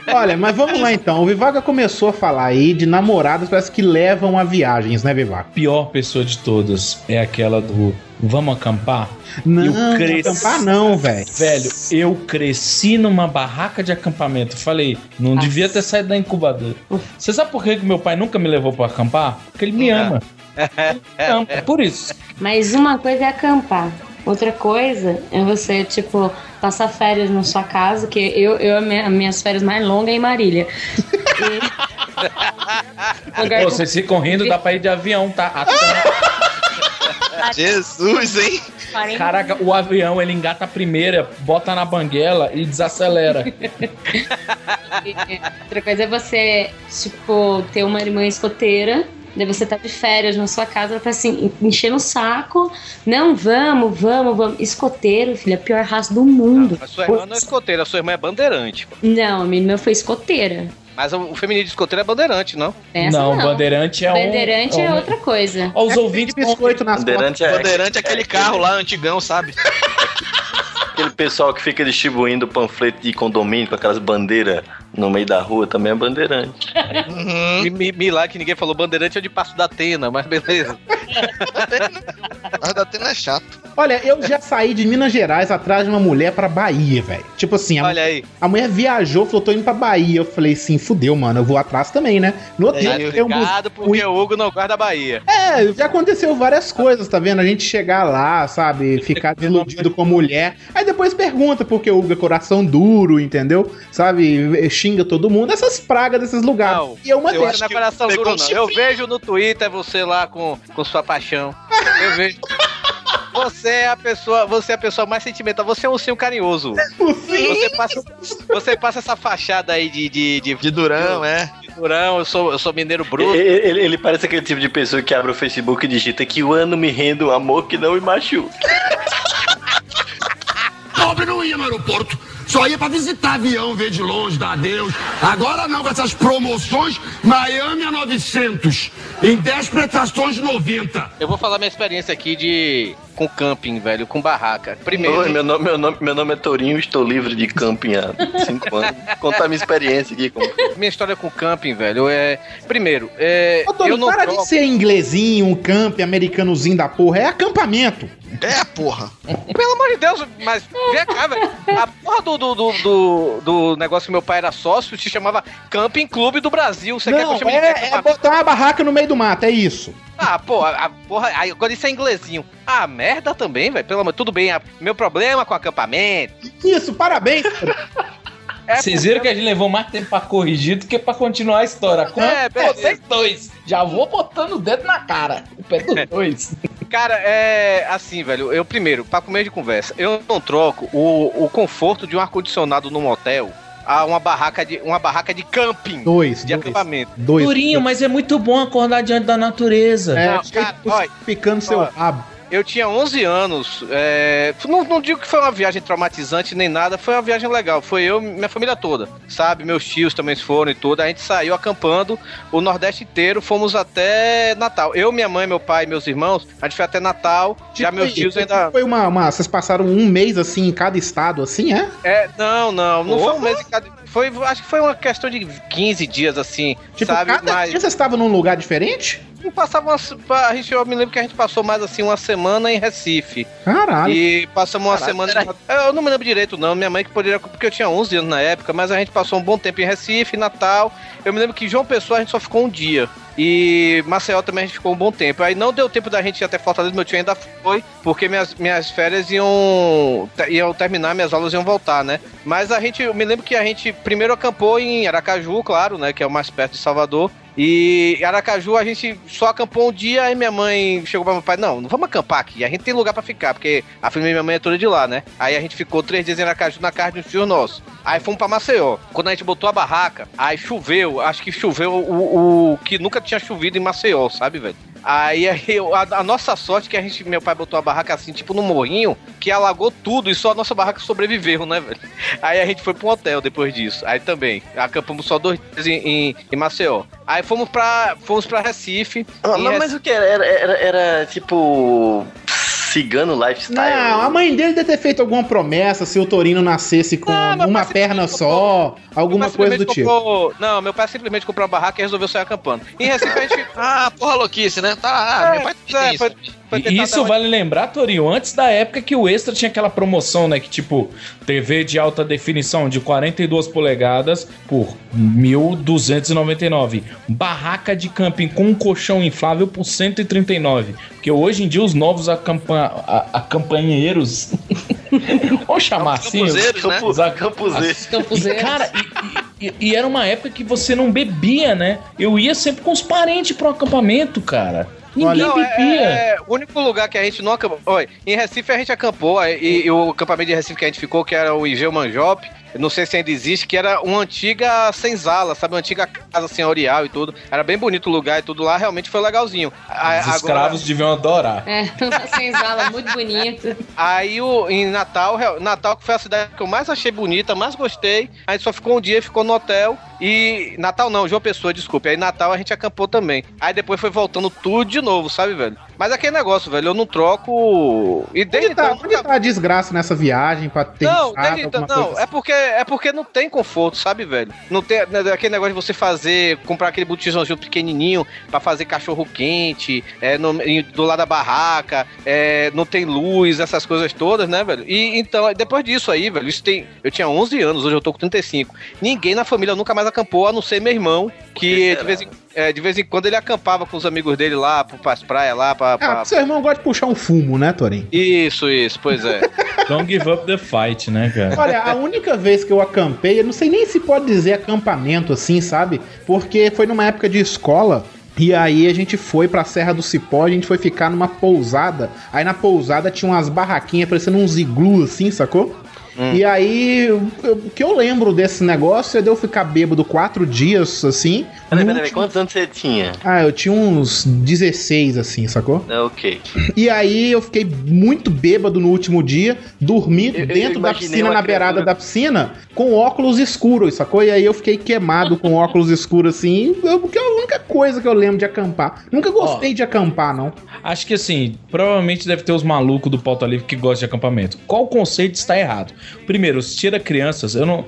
Olha, mas vamos lá então. O Vivaga começou a falar aí de namoradas parece que levam a viagens, né, Vivaga? Pior pessoa de todas é aquela do vamos acampar? Não, Eu não acampar não, velho. Velho, eu cresci numa barraca de acampamento. Falei, não devia ter saído da incubadora. Você sabe por que meu pai nunca me levou pra acampar? Porque ele me ama. Ele me ama, é por isso. Mas uma coisa é acampar. Outra coisa é você, tipo, passar férias na sua casa, que eu, eu a minha- minhas férias mais longas é em Marília. E... Pô, vocês ficam rindo, dá pra ir de avião, tá? Até- Jesus, hein? Caraca, o avião ele engata a primeira, bota na banguela e desacelera. Outra coisa é você, tipo, ter uma irmã escoteira. Daí você tá de férias na sua casa, ela tá assim, enchendo o saco. Não, vamos, vamos, vamos. Escoteiro, filho, é a pior raça do mundo. A sua irmã não é escoteira, a sua irmã é bandeirante. pô. Não, a minha irmã foi escoteira. Mas o feminino de escoteiro é bandeirante, não? Essa não, bandeirante é um. Bandeirante é, um- outra coisa. Ó, os ouvintes biscoito nas Bandeirante é, Bandeirante é aquele carro lá antigão, sabe? aquele pessoal que fica distribuindo panfleto de condomínio com aquelas bandeiras no meio da rua também é bandeirante. Me, me, me lá que ninguém falou bandeirante é de Passo da Atena, mas beleza. Mas da Atena é chato. Olha, eu já saí de Minas Gerais atrás de uma mulher pra Bahia, velho. Tipo assim, a, Olha aí. a mulher viajou, falou, tô indo pra Bahia. Eu falei assim, fudeu, mano, eu vou atrás também, né? No outro dia, eu um Obrigado porque o Hugo não guarda a Bahia. É, já aconteceu várias coisas, tá vendo? A gente chegar lá, sabe? Ficar desiludido com a mulher. Aí depois pergunta porque o Hugo é coração duro, entendeu? Sabe? Xinga todo mundo. Essas pragas desses lugares. Não, e é uma eu delas. acho que pegou um não. Eu vejo no Twitter você lá com, com sua paixão. Eu vejo. Você é a pessoa, você é a pessoa mais sentimental. Você é um ursinho carinhoso. Você passa, você passa essa fachada aí de de, de, De Durão, é. de durão. Eu sou, eu sou mineiro bruto. Ele, ele- ele parece aquele tipo de pessoa que abre o Facebook e digita que o ano me renda um amor que não me machuca. Pobre não ia no aeroporto. Só ia pra visitar avião, ver de longe, dar adeus. Agora não, com essas promoções, Miami a 900. Em 10 prestações, 90. Eu vou falar minha experiência aqui de com camping, velho, com barraca. Primeiro, Oi, meu nome, meu, nome, meu nome é Torinho, estou livre de camping há 5 anos. Contar minha experiência aqui. Com... minha história com camping, velho, é primeiro, é Ô, não para troco- de ser inglesinho, um camp americanozinho da porra. É acampamento. É, porra. Pelo amor de Deus, mas vem cá, velho. A porra do, do, do, do, do negócio que meu pai era sócio se chamava Camping Clube do Brasil. Você quer que eu Não, chame de é, é acampamento? botar uma barraca no meio do mato, é isso. Ah, pô, a, a porra. aí, Agora isso é inglesinho. Ah, merda também, velho. Pelo amor, tudo bem. a- meu problema com acampamento. Isso, parabéns. É Vocês viram que a gente levou mais tempo pra corrigir do que pra continuar a história. Com É, vocês dois. Já vou botando o dedo na cara. O pé dos dois. Cara, é assim, velho. Eu primeiro, pra comer de conversa, eu não troco o, o conforto de um ar-condicionado num hotel a uma barraca de, uma barraca de camping. Dois, De dois. acampamento. Dois. Durinho, mas é muito bom acordar diante da natureza. É, Não, cara, olha, picando seu olha. rabo. Eu tinha 11 anos. é, não, não digo que foi uma viagem traumatizante nem nada, foi uma viagem legal. Foi eu, minha família toda, sabe? Meus tios também foram e tudo. A gente saiu acampando o Nordeste inteiro, fomos até Natal. Eu, minha mãe, meu pai e meus irmãos, a gente foi até Natal. já meus tios Foi- ainda. Foi uma, uma- Vocês passaram um mês assim em cada estado, assim, é? É, não, não, não Porra. foi um mês em cada. Foi, acho que foi uma questão de 15 dias assim, Tipo, sabe? cada Mas. dia vocês estavam num lugar diferente? Não passava uma, a gente, eu me lembro que a gente passou mais assim uma semana em Recife. Caralho. E passamos uma Caralho, semana. Eu não me lembro direito, não. Minha mãe que poderia. Porque eu tinha 11 anos na época, mas a gente passou um bom tempo em Recife, Natal. Eu me lembro que João Pessoa a gente só ficou um dia. E Maceió também a gente ficou um bom tempo. Aí não deu tempo da gente ir até Fortaleza, meu tio ainda foi, porque minhas, minhas férias iam, iam terminar, minhas aulas iam voltar, né? Mas a gente, eu me lembro que a gente primeiro acampou em Aracaju, claro, né? Que é o mais perto de Salvador. E em Aracaju a gente só acampou um dia, aí minha mãe chegou pra meu pai, não, não vamos acampar aqui, a gente tem lugar pra ficar, porque a família da minha mãe é toda de lá, né? Aí a gente ficou três dias em Aracaju na casa de um tio nosso. Aí fomos pra Maceió. Quando a gente botou a barraca, aí choveu, acho que choveu o, o que nunca tinha chovido em Maceió, sabe, velho? Aí, a, a nossa sorte é que a gente, meu pai botou a barraca assim, tipo no morrinho, que alagou tudo e só a nossa barraca sobreviveu, né, velho? Aí a gente foi pra um hotel depois disso. Aí também, acampamos só dois dias em, em, em Maceió. Aí fomos pra, fomos pra Recife. Ah, mas, Recife- mas o que era? Era, era, era, tipo. Cigano lifestyle. Não, a mãe dele deve ter feito alguma promessa se o Torino nascesse com uma perna só, alguma coisa do tipo. comprou- Não, meu pai simplesmente comprou uma barraca e resolveu sair acampando. Em Recife a gente. ah, porra louquice, né? Tá, ah, meu pai tem isso. E isso vale lembrar, Torinho, antes da época que o Extra tinha aquela promoção, né? Que tipo, TV de alta definição de 42 polegadas por 1.299. Barraca de camping com um colchão inflável por 139. Porque hoje em dia os novos acampa a- acampanheiros. Vamos chamar assim? Campuzeiros, né? Campuzeiros. Campuzeiros. E, cara, e, e- e era uma época que você não bebia, né? Eu ia sempre com os parentes pro acampamento, cara. Ninguém Não, é- bebia. É, o único lugar que a gente não acampou. Olha, em Recife a gente acampou, e, e o acampamento de Recife que a gente ficou, que era o Igeu Manjop, eu não sei se ainda existe, que era uma antiga senzala, sabe? Uma antiga casa senhorial e tudo. Era bem bonito o lugar e tudo lá, realmente foi legalzinho. Os escravos deviam adorar. É, uma senzala muito bonita. Aí o, em Natal, Natal que foi a cidade que eu mais achei bonita, mais gostei. A gente só ficou um dia, ficou no hotel. E. Natal não, João Pessoa, desculpe. Aí Natal a gente acampou também. Aí depois foi voltando tudo de novo, sabe, velho? Mas aquele negócio, velho, eu não troco. E desde Onde tá, então. onde tá a desgraça nessa viagem pra ter Não, desde então, não, coisa é porque é porque não tem conforto, sabe, velho? Não tem né, aquele negócio de você fazer, comprar aquele botijãozinho pequenininho pra fazer cachorro quente, é, no- do lado da barraca, é, não tem luz, essas coisas todas, né, velho? E então, depois disso aí, velho, isso tem, eu tinha 11 anos, hoje eu tô com 35. Ninguém na família nunca mais acampou, a não ser meu irmão, que de vez, em, é, de vez em quando ele acampava com os amigos dele lá, pras praias lá, pra, Ah, pra- porque seu irmão gosta de puxar um fumo, né, Torin? Isso, isso, pois é. Don't give up the fight, né, cara? Olha, a única vez que eu acampei, eu não sei nem se pode dizer acampamento assim, sabe? Porque foi numa época de escola. E aí a gente foi pra Serra do Cipó, a gente foi ficar numa pousada. Aí na pousada tinha umas barraquinhas parecendo uns iglu assim, sacou? E aí, eu- eu- o que eu lembro desse negócio é de eu ficar bêbado quatro dias, assim. Peraí, peraí, último- quantos anos você tinha? Ah, eu tinha uns 16, assim, sacou? É, ok. E aí eu fiquei muito bêbado no último dia, dormi Eu- eu dentro da imaginei piscina, na beirada criatura- da piscina, com óculos escuros, sacou? E aí eu fiquei queimado com óculos escuros assim, eu- porque é a única coisa que eu lembro de acampar. Nunca gostei de acampar, não. Acho que assim, provavelmente deve ter os malucos do pauta livre que gostam de acampamento. Qual conceito está errado? Primeiro, se tira crianças, eu não.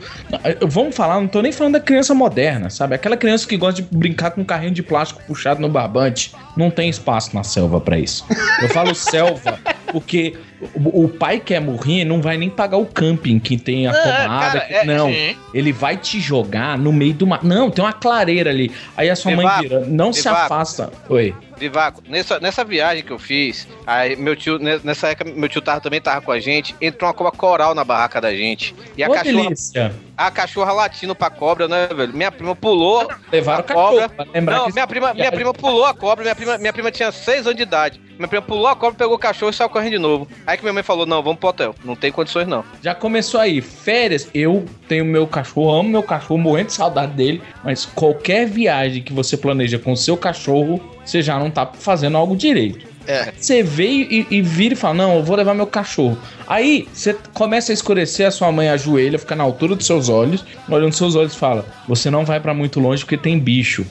Vamos falar, não tô nem falando da criança moderna, sabe? Aquela criança que gosta de brincar com um carrinho de plástico puxado no barbante. Não tem espaço na selva pra isso. Eu falo selva porque o, pai que é morrinho não vai nem pagar o camping que tem a tomada. cara, que- é- não, ele vai te jogar no meio do mar. Não, tem uma clareira ali. Aí a sua mãe vira. Não se afasta. Oi. Vivaco, nessa, nessa viagem que eu fiz, aí meu tio, ne- nessa época, meu tio tava, também tava com a gente, entrou uma cobra coral na barraca da gente. E a cachorra. delícia. A cachorra latindo pra cobra, né, velho? Minha prima pulou. Levaram a cachorro, cobra. lembrar Não, minha prima, minha prima pulou a cobra. Minha prima, minha prima tinha 6 anos de idade. Minha prima pulou a cobra, pegou o cachorro e saiu correndo de novo. Aí que minha mãe falou: não, vamos pro hotel. Não tem condições, não. Já começou aí, férias. Eu tenho meu cachorro, amo meu cachorro, morrendo de saudade dele. Mas qualquer viagem que você planeja com o seu cachorro, você já não tá fazendo algo direito. É. Você veio e, e vira e fala: Não, eu vou levar meu cachorro. Aí você começa a escurecer, a sua mãe ajoelha, fica na altura dos seus olhos, olhando nos seus olhos e fala: Você não vai pra muito longe porque tem bicho.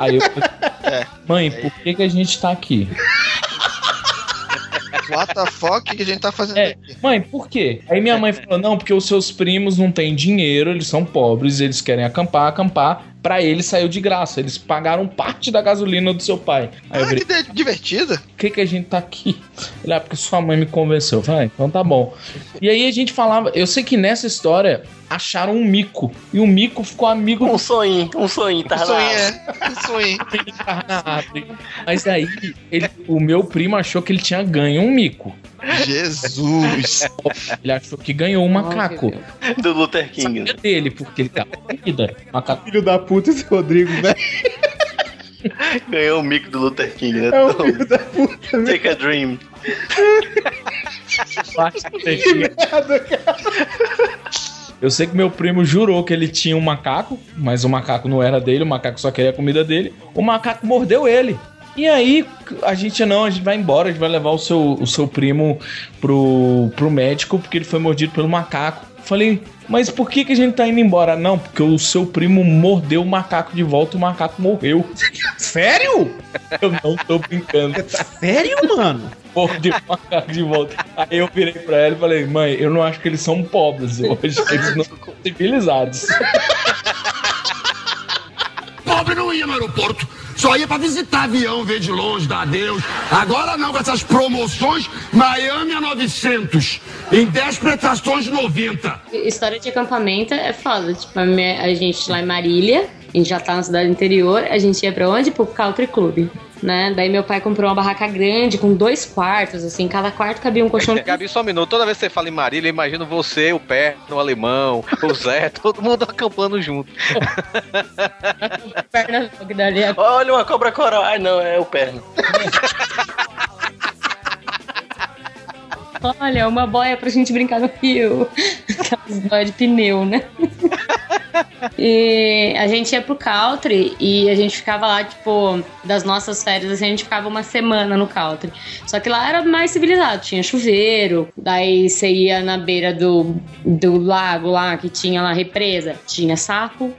Aí eu É. Mãe, por que, que a gente tá aqui? What the fuck que a gente tá fazendo É, aqui? mãe, por quê? Aí minha mãe falou: não, porque os seus primos não têm dinheiro, eles são pobres, eles querem acampar, acampar. Pra eles saiu de graça, eles pagaram parte da gasolina do seu pai. Aí Ah, falei: que divertido. por que, que a gente tá aqui? Ele, ah, porque sua mãe me convenceu. Eu falei, ah, então tá bom. E aí a gente falava, eu sei que nessa história acharam um mico. E o mico ficou amigo Um sonho, um sonho, tá Um lá. sonho, é. Um sonho. na árvore. Mas aí ele- o meu primo achou que ele tinha ganho um mico. Jesus. Ele achou que ganhou um macaco. Do Luther King. Sabia dele, porque ele tava comida. Macaco Filho da puta esse Rodrigo, velho. Ganhou o mico do Luther King, né? É filho da puta, velho. Take a dream. Eu sei que meu primo jurou que ele tinha um macaco, mas o macaco não era dele, o macaco só queria a comida dele. O macaco mordeu ele. E aí, a gente não, a gente vai embora, a gente vai levar o seu, o seu primo pro, pro médico, porque ele foi mordido pelo macaco. Falei, mas por que, que a gente tá indo embora? Não, porque o seu primo mordeu o macaco de volta e o macaco morreu. Sério? Eu não tô brincando. Sério, mano? Mordeu o macaco de volta. Aí eu virei pra ela e falei, mãe, eu não acho que eles são pobres, que eles não são civilizados. Pobre não ia no aeroporto. Só ia pra visitar avião, ver de longe, dar adeus. Agora não, com essas promoções, Miami a 900. Em 10 prestações, 90. História de acampamento é foda. Tipo, a, minha- a gente lá em Marília, a gente já tá na cidade interior, a gente ia pra onde? Pro Country Club. Né? Daí meu pai comprou uma barraca grande com dois quartos, assim, cada quarto cabia um colchão de Gabi, só um minuto. Toda vez que você fala em Marília, eu imagino você, o Pé, o Alemão, o Zé, todo mundo acampando junto. perna dali Olha uma cobra coral. Ai, não, é o perno. Olha, uma boia pra gente brincar no rio. Aquelas boias de pneu, né? E a gente ia pro country e a gente ficava lá, tipo, das nossas férias, assim, a gente ficava uma semana no country. Só que lá era mais civilizado, tinha chuveiro, daí você ia na beira do, do lago lá, que tinha lá represa, tinha sapo.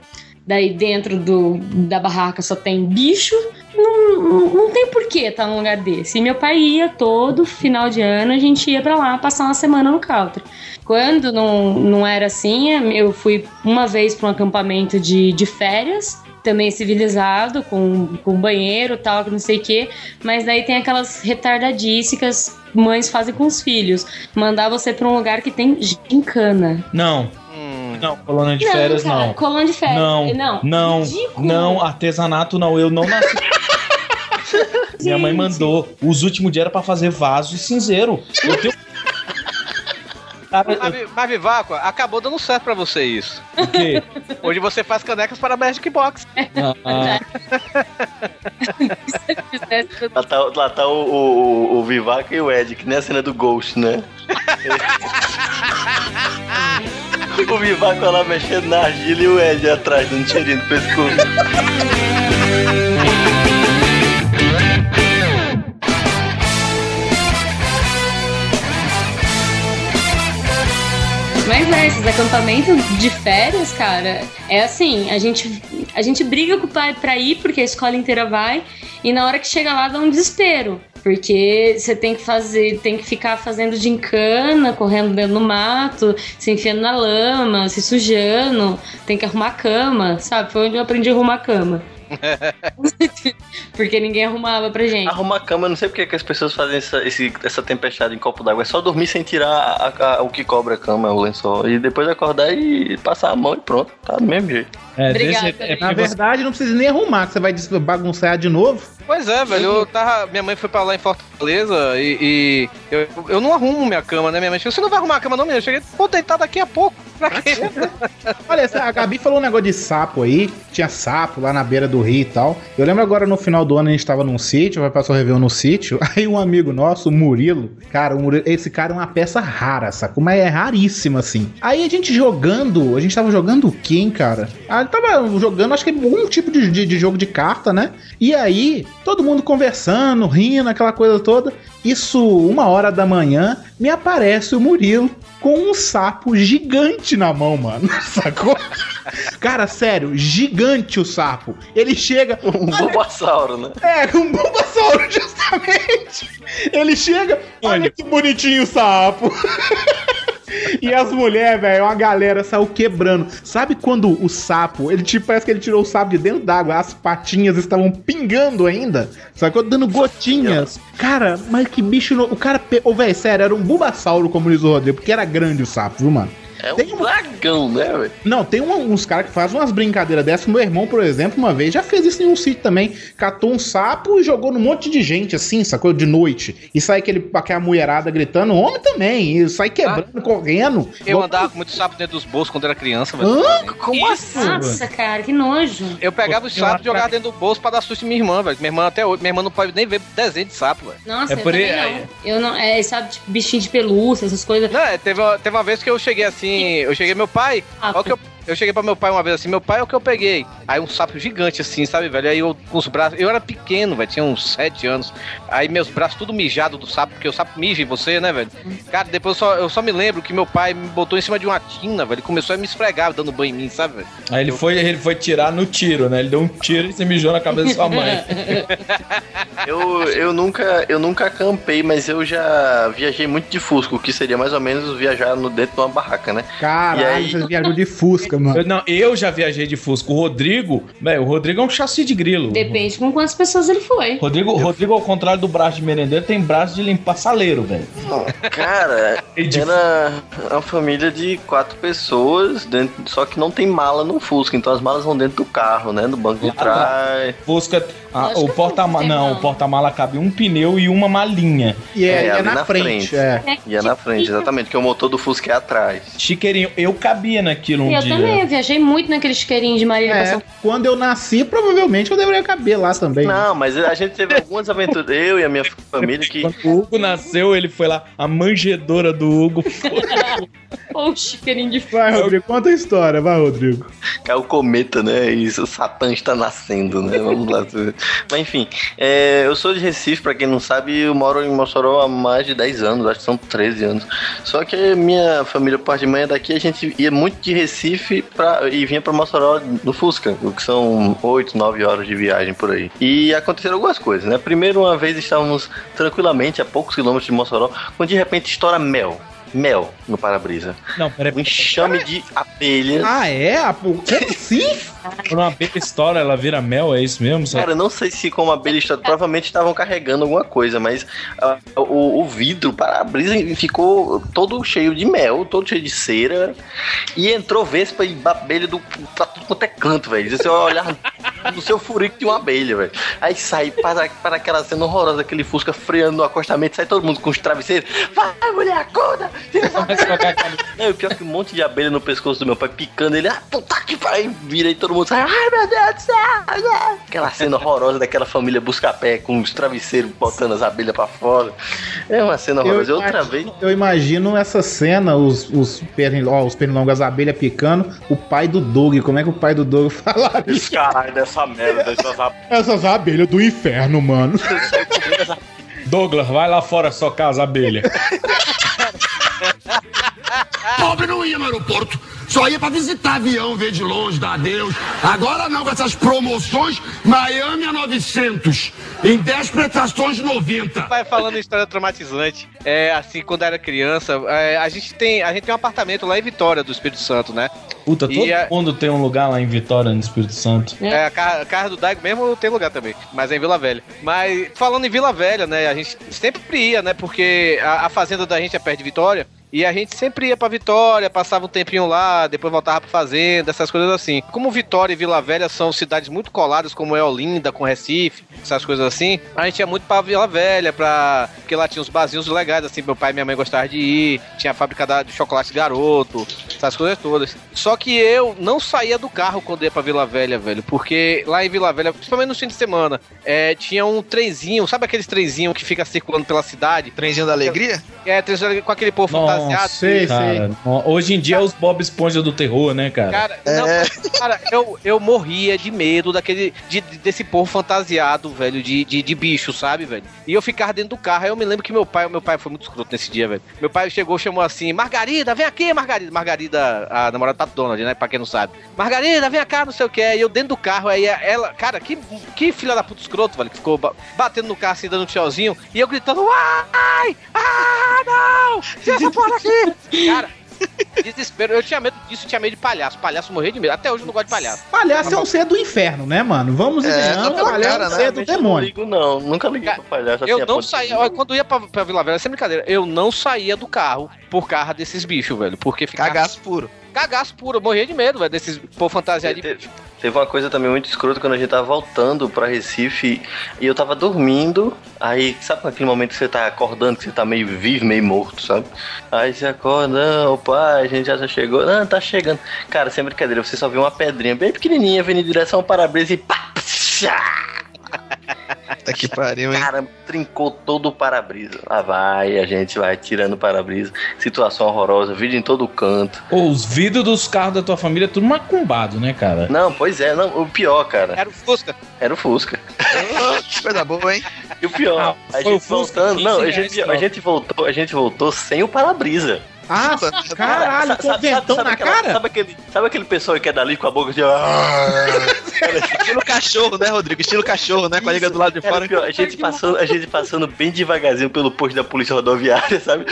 Daí dentro do, da barraca só tem bicho. Não, não, não tem porquê estar num lugar desse. E meu pai ia todo final de ano, a gente ia pra lá passar uma semana no country. Quando não, não era assim, eu fui uma vez para um acampamento de, de férias, também civilizado, com, com banheiro tal, que não sei o quê. Mas daí tem aquelas retardadices que as mães fazem com os filhos. Mandar você pra um lugar que tem gincana. Não. Não, colônia de Não, férias cara, não. colônia de férias. Não, Não, não, ridículo. não, artesanato não, eu não nasci. Minha mãe mandou. Os últimos dias era pra fazer vaso e cinzeiro. Eu tenho. Mas Vivaco, acabou dando certo pra você isso. o quê? Hoje você faz canecas para Magic Box. Ah, Lá tá, lá tá o, o, o Vivaco e o Ed, que nem a cena do Ghost, né? o Vivaco lá mexendo na argila e o Ed atrás, dando cheirinho no pescoço. Mas é, esses acampamentos de férias, cara, é assim, a gente, a gente briga com o pai pra ir, porque a escola inteira vai, e na hora que chega lá dá um desespero. Porque você tem que fazer, tem que ficar fazendo gincana, correndo dentro do mato, se enfiando na lama, se sujando, tem que arrumar a cama, sabe? Foi onde eu aprendi a arrumar a cama. Porque ninguém arrumava pra gente. Arrumar cama, eu não sei porque que as pessoas fazem essa, esse- essa tempestade em copo d'água. É só dormir sem tirar a- a- o que cobra a cama, o lençol. E depois acordar e passar a mão e pronto. Tá do mesmo jeito. é, Obrigada, desse- é também. Na porque você- verdade, não precisa nem arrumar, que você vai bagunçar de novo. Pois é, velho. Eu tava. Minha mãe foi pra lá em Fortaleza e, e eu, eu não arrumo minha cama, né? Minha mãe chegou, você não vai arrumar a cama, não, menina? Eu cheguei, vou deitar daqui a pouco. Pra quê? Olha, a Gabi falou um negócio de sapo aí. Tinha sapo lá na beira do rio e tal. Eu lembro agora no final do ano a gente tava num sítio, vai passar o Réveillon no sítio. Aí um amigo nosso, o Murilo, cara, o Murilo- esse cara é uma peça rara, sacou? Mas é raríssima assim. Aí a gente jogando, a gente tava jogando o hein, cara? Ah, tava jogando, acho que algum tipo de, de- de jogo de carta, né? E aí, todo mundo conversando, rindo, aquela coisa toda. Isso, uma hora da manhã, me aparece o Murilo com um sapo gigante na mão, mano. Sacou? Cara, sério, gigante o sapo. Ele chega. Um bobassauro, né? É, um Bulbasauro, justamente. Ele chega, olha que bonitinho o sapo. E as mulheres, velho, uma galera saiu quebrando. Sabe quando o sapo, ele tipo, parece que ele tirou o sapo de dentro d'água, as patinhas estavam pingando ainda, sacou? Dando gotinhas. Cara, mas que bicho. no- O cara, pe... ô, velho, sério, era um Bulbasauro, como diz o Rodrigo, porque era grande o sapo, viu, mano? É Tem um dragão, né, velho? Não, tem um- uns caras que fazem umas brincadeiras dessas. Meu irmão, por exemplo, uma vez já fez isso em um sítio também. Catou um sapo e jogou num monte de gente, assim, sacou? De noite. E sai aquele, aquela mulherada gritando. Homem também. E sai quebrando, correndo. Eu andava com muito sapo dentro dos bolsos quando era criança, velho. Hã? Como assim? Nossa, cara, que nojo. Eu pegava os sapos e jogava dentro do bolso pra dar susto em minha irmã, velho. Minha irmã até hoje, minha irmã não pode nem ver desenho de sapo, velho. Nossa, É eu por aí- não. Eu não. É, sabe, tipo, bichinho de pelúcia, essas coisas. Não, é, teve, uma- teve uma vez que eu cheguei assim, eu cheguei meu pai, Ah, olha o que eu, eu cheguei pra meu pai uma vez assim, meu pai é o que eu peguei. Aí um sapo gigante assim, sabe, velho? Aí eu com os braços. Eu era pequeno, velho, tinha uns 7 anos. Aí meus braços tudo mijado do sapo, porque o sapo mija em você, né, velho? Cara, depois eu só, eu só me lembro que meu pai me botou em cima de uma tina, velho. Ele começou a me esfregar dando banho em mim, sabe, velho? Aí ele foi, ele foi tirar no tiro, né? Ele deu um tiro e você mijou na cabeça da sua mãe. Eu, eu, nunca, eu nunca acampei, mas eu já viajei muito de Fusco, que seria mais ou menos viajar no dentro de uma barraca, né? Caralho, E aí- você viajou de Fusca, mano. Eu- não, eu já viajei de Fusco. O Rodrigo, velho, o Rodrigo é um chassi de grilo. Depende com quantas pessoas ele foi. Rodrigo, Rodrigo, ao contrário do braço de merendeiro, tem braço de limpar saleiro, velho. Cara, era uma família de quatro pessoas, dentro, só que não tem mala no Fusca, então as malas vão dentro do carro, né? No banco de trás. Fusca, ah, o que porta-mala, não, o porta-mala cabe um pneu e uma malinha. E é, É, e é na, na frente. frente. É. E é na frente, exatamente, porque o motor do Fusca é atrás. Chiqueirinho, eu cabia naquilo um eu dia. também, eu viajei muito naquele chiqueirinho de Marília É, São quando eu nasci, provavelmente eu deveria caber lá também. Não, mas a gente teve algumas aventuras, eu e a minha família, que Quando o Hugo nasceu, ele foi lá, a manjedora do Hugo foi. Ou o chiqueirinho de Vai, Rodrigo, conta a história, vai, Rodrigo. caiu o cometa, né? E o Satã está nascendo, né? Vamos lá. Mas enfim, é, eu sou de Recife, pra quem não sabe, eu moro em Mossoró há mais de 10 anos, acho que são 13 anos. Só que minha família, parte de mãe, é daqui, a gente ia muito de Recife pra, e vinha pra Mossoró no Fusca, o que são 8, 9 horas de viagem por aí. E aconteceram algumas coisas, né? Primeiro, uma vez estávamos tranquilamente a poucos quilômetros de Mossoró, quando de repente estoura mel. Mel no para-brisa. Não, peraí. Um enxame de abelhas. Ah, é? Ah, Como assim? Quando uma abelha estoura, ela vira mel, é isso mesmo? Só- Cara, eu não sei se como a abelha está, provavelmente estavam carregando alguma coisa, mas ah, o, o vidro, o para-brisa ficou todo cheio de mel, todo cheio de cera, e entrou vespa e abelha do pra tudo quanto é canto, velho. Você vai olhar no seu furico de uma abelha, velho. Aí sai para, para aquela cena horrorosa, aquele fusca freando no acostamento, sai todo mundo com os travesseiros. Vai, mulher, acorda! Tira essa! Não, o pior é que um monte de abelha no pescoço do meu pai picando ele, ah, puta que pariu! Vira e todo mundo sai, ai meu Deus do céu! Aquela cena horrorosa daquela família busca-pé com os travesseiros botando as abelhas pra fora. É uma cena horrorosa. Outra vez. Eu imagino essa cena, os, os, pernil, ó, os pernilongos, as abelhas picando, o pai do Doug. Como é que o pai do Doug falaria? Caralho, dessa merda, dessas Essas abelhas do inferno, mano. Douglas, vai lá fora socar as abelhas. Pobre não ia no aeroporto. Só ia pra visitar avião, ver de longe, dar adeus. Agora não, com essas promoções, Miami a 900. Em 10 prestações de 90. Vai falando história traumatizante. É, assim, quando era criança, é, a gente tem a gente tem um apartamento lá em Vitória do Espírito Santo, né? Puta, todo E a- mundo tem um lugar lá em Vitória, no Espírito Santo. É, a ca- a casa do Daigo mesmo tem lugar também, mas é em Vila Velha. Mas falando em Vila Velha, né, a gente sempre ia, né, porque a, a fazenda da gente é perto de Vitória. E a gente sempre ia pra Vitória, passava um tempinho lá, depois voltava pra fazenda, essas coisas assim. Como Vitória e Vila Velha são cidades muito coladas, como é Olinda com Recife, essas coisas assim, a gente ia muito pra Vila Velha, pra... porque lá tinha uns barzinhos legais, assim, meu pai e minha mãe gostavam de ir, tinha a fábrica da- de chocolate garoto, essas coisas todas. Só que eu não saía do carro quando ia pra Vila Velha, velho, porque lá em Vila Velha, principalmente no fim de semana, é, tinha um trenzinho, sabe aqueles trenzinhos que fica circulando pela cidade? Trenzinho da alegria? É, trenzinho com aquele povo fantasiado. sei, Cara, ó, hoje em dia é os Bob Esponja do terror, né, cara? Cara, não, cara eu, eu morria de medo daquele de, de- desse povo fantasiado, velho, de, de, de bicho, sabe, velho? E eu ficava dentro do carro. Aí eu me lembro que meu pai, meu pai foi muito escroto nesse dia, velho. Meu pai chegou, chamou assim: Margarida, vem aqui, Margarida. Margarida, a namorada do Pato Donald, né? Pra quem não sabe. Margarida, vem cá, não sei o que. E eu dentro do carro, aí ela, cara, que, que filha da puta escroto, velho, que ficou ba- batendo no carro assim, dando um tchauzinho. E eu gritando: Ai! Ah, não! Tira essa porra! Cara. Desespero, eu tinha medo disso, tinha medo de palhaço. Palhaço morrer de medo. Até hoje eu não gosto de palhaço. Palhaço é um ser do inferno, né, mano? Vamos É, não, pela palhaço é cara, um né? ser do eu Não demônio. ligo, não. Nunca liguei pra palhaço. assim, Eu a não saía, olha, quando eu ia pra, pra Vila Velha, sem brincadeira, eu não saía do carro por causa desses bichos, velho. Porque ficava. Cagaço puro. Cagaço puro, eu morria de medo, velho, desses povo fantasiado de bicho. Teve uma coisa também muito escrota quando a gente tava voltando pra Recife e eu tava dormindo. Aí, sabe aquele momento que você tá acordando, que você tá meio vivo, meio morto, sabe? Aí você acorda, não, pai, a gente já chegou. Não, tá chegando. Cara, sem brincadeira, você só vê uma pedrinha bem pequenininha vindo em direção ao para-brisa e pá! pshá! Tá que pariu, hein? Cara, trincou todo o para-brisa. Lá vai, a gente vai tirando o para-brisa. Situação horrorosa, vídeo em todo canto. Pô, os vidros dos carros da tua família é tudo macumbado, né, cara? Não, pois é, não, o pior, cara. Era o Fusca. Era o Fusca. Coisa boa, hein? E o pior, Ah, a foi o gente Fusca, voltando. 15 Não, a gente, a gente voltou, a gente voltou sem o para-brisa. Ah, caralho, com ventão na aquela- cara? Sabe aquele, sabe aquele pessoal que é dali com a boca de. "Ah", Estilo cachorro, né, Rodrigo? Estilo cachorro, né? Com a liga do lado de fora. pior, a gente, passando, a gente passando bem devagarzinho pelo posto da polícia rodoviária, sabe?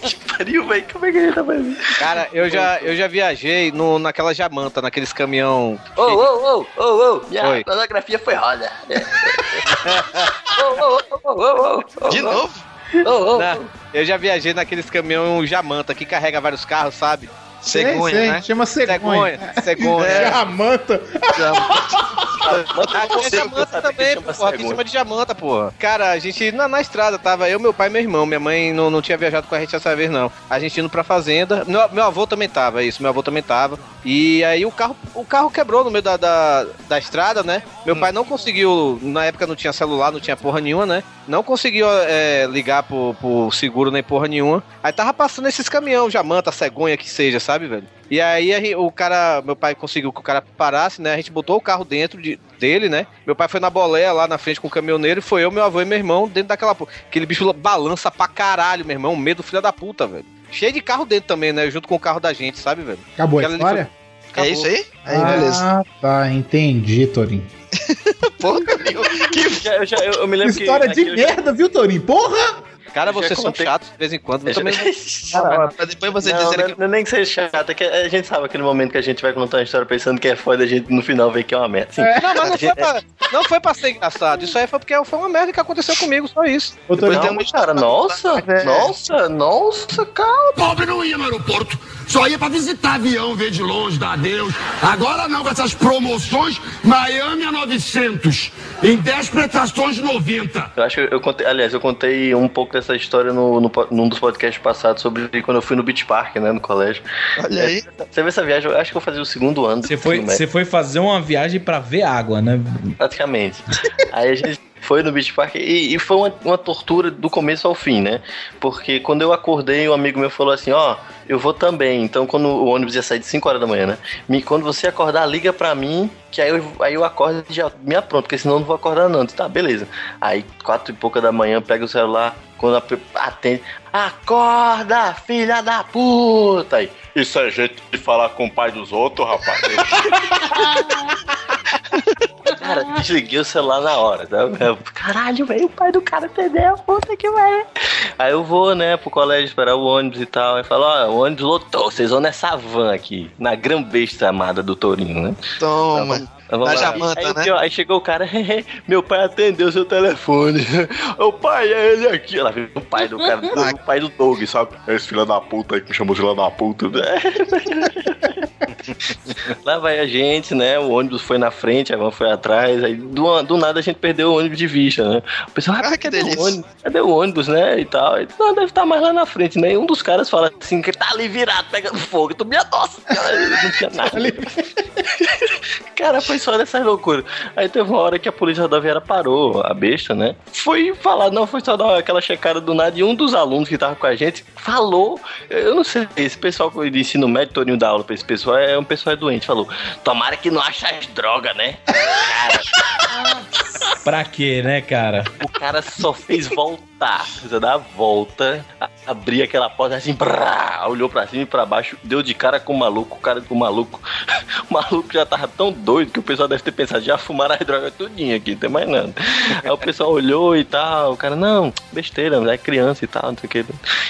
que pariu, velho. Como é que a gente tá fazendo? Cara, eu já, eu já viajei no, naquela jamanta, naqueles caminhão. Ô, ô, ô, ô, ô, minha Oi. fotografia foi roda. Ô, ô, ô, ô, ô, ô, ô, De ô, novo? Ô, ô. Não, eu já viajei naqueles caminhão jamanta que carrega vários carros, sabe? Cegonha, sei, né? Chama cegonha. Cegonha, cegonha. Jamanta. Manda Aqui é Jamanta também, porra. Aqui chama de Jamanta, porra. Cara, a gente na, na estrada tava eu, meu pai e meu irmão. Minha mãe não, não tinha viajado com a gente dessa vez, não. A gente indo pra fazenda. Meu, meu avô também tava, isso. Meu avô também tava. E aí o carro, o carro quebrou no meio da, da, da estrada, né? Meu pai não conseguiu. Na época não tinha celular, não tinha porra nenhuma, né? Não conseguiu é, ligar pro, pro seguro nem porra nenhuma. Aí tava passando esses caminhão, Jamanta, cegonha que seja, sabe, velho? E aí a gen- o cara, meu pai conseguiu que o cara parasse, né? A gente botou o carro dentro de, dele, né? Meu pai foi na boleia lá na frente com o caminhoneiro e foi eu, meu avô e meu irmão dentro daquela. porra. Aquele bicho balança pra caralho, meu irmão. Medo filho da puta, velho. Cheio de carro dentro também, né? Junto com o carro da gente, sabe, velho? Acabou a história? Acabou. É isso aí? Aí, beleza. Ah, tá, entendi, Torinho. Porra. Que Eu, já, eu, eu me lembro História que. de merda, viu, Torinho? Porra! Cara, vocês são chatos de vez em quando. Eu também... Cara, pra depois você não, dizer não, que. não é nem que seja chato, é que a gente sabe aquele momento que a gente vai contar uma história pensando que é foda, a gente no final vê que é uma merda. Sim, Não, mas não foi, pra, não foi pra ser engraçado. Isso aí foi porque foi uma merda que aconteceu comigo, só isso. Torinho, Não, mas, cara, nossa, nossa, nossa, calma. Pobre não ia no aeroporto, só ia pra visitar avião, ver de longe, dar adeus. Agora não, com essas promoções, Miami a 900, em 10 prestações 90. Eu acho que eu contei, aliás, eu contei um pouco dessa história no, no, num dos podcasts passados sobre quando eu fui no Beach Park, né, no colégio. Olha aí. Você vê essa viagem, eu acho que eu fazia o segundo ano. Você foi, você foi fazer uma viagem pra ver água, né? Praticamente. Aí a gente foi no Beach Park e, e foi uma, uma tortura do começo ao fim, né? Porque quando eu acordei, um amigo meu falou assim: Ó, eu vou também. Então, quando o ônibus ia sair de 5 horas da manhã, né? Me, quando você acordar, liga pra mim, que aí eu, aí eu acordo e já me apronto, porque senão eu não vou acordar, não. Disse, Tá, beleza. Aí, quatro e pouca da manhã, pega o celular, quando atende: Acorda, filha da puta! Aí, Isso é jeito de falar com o pai dos outros, rapaz. Cara, desliguei o celular na hora. Tá? Caralho, velho, o pai do cara perdeu, puta que vai. Aí eu vou, né, pro colégio esperar o ônibus e tal. Aí falo, ó, o ônibus lotou, vocês vão nessa van aqui, na grambesta amada do Tourinho, né? Toma. Vamos Na lá. Jamanta, aí, né? pior, aí chegou o cara, meu pai atendeu seu telefone. o pai é ele aqui. Ela viu o pai do cara, o pai do Doug, sabe? Esse filho da puta aí que me chamou de filho da puta. Lá vai a gente, né? O ônibus foi na frente, a van foi atrás. Aí do, do nada a gente perdeu o ônibus de vista, né? O pessoal, ah, Ah, que cadê delícia. o ônibus? Cadê o ônibus, né? E tal. E, não, deve estar mais lá na frente, né? E um dos caras fala assim, que tá ali virado, pegando fogo. Tu minha nossa, cara, não tinha nada. Cara, foi só dessas loucuras. Aí teve uma hora que a polícia rodoviária parou, a besta, né? Foi falar, não, foi só dar aquela checada do nada. E um dos alunos que tava com a gente falou, eu não sei, esse pessoal de ensino médio, Toninho dá aula pra esse pessoal, é um pessoal é doente. Falou, tomara que não ache as drogas, né? Cara, Pra quê, né, cara? o cara só fez voltar. Precisa dar a volta, a- abrir aquela porta assim, brá, olhou pra cima e pra baixo, deu de cara com o maluco, o cara com o maluco. O maluco já tava tão doido que o pessoal deve ter pensado, já fumaram as drogas tudinho aqui, não tem mais nada. Aí o pessoal olhou e tal, o cara, não, besteira, é criança e tal, não sei o que.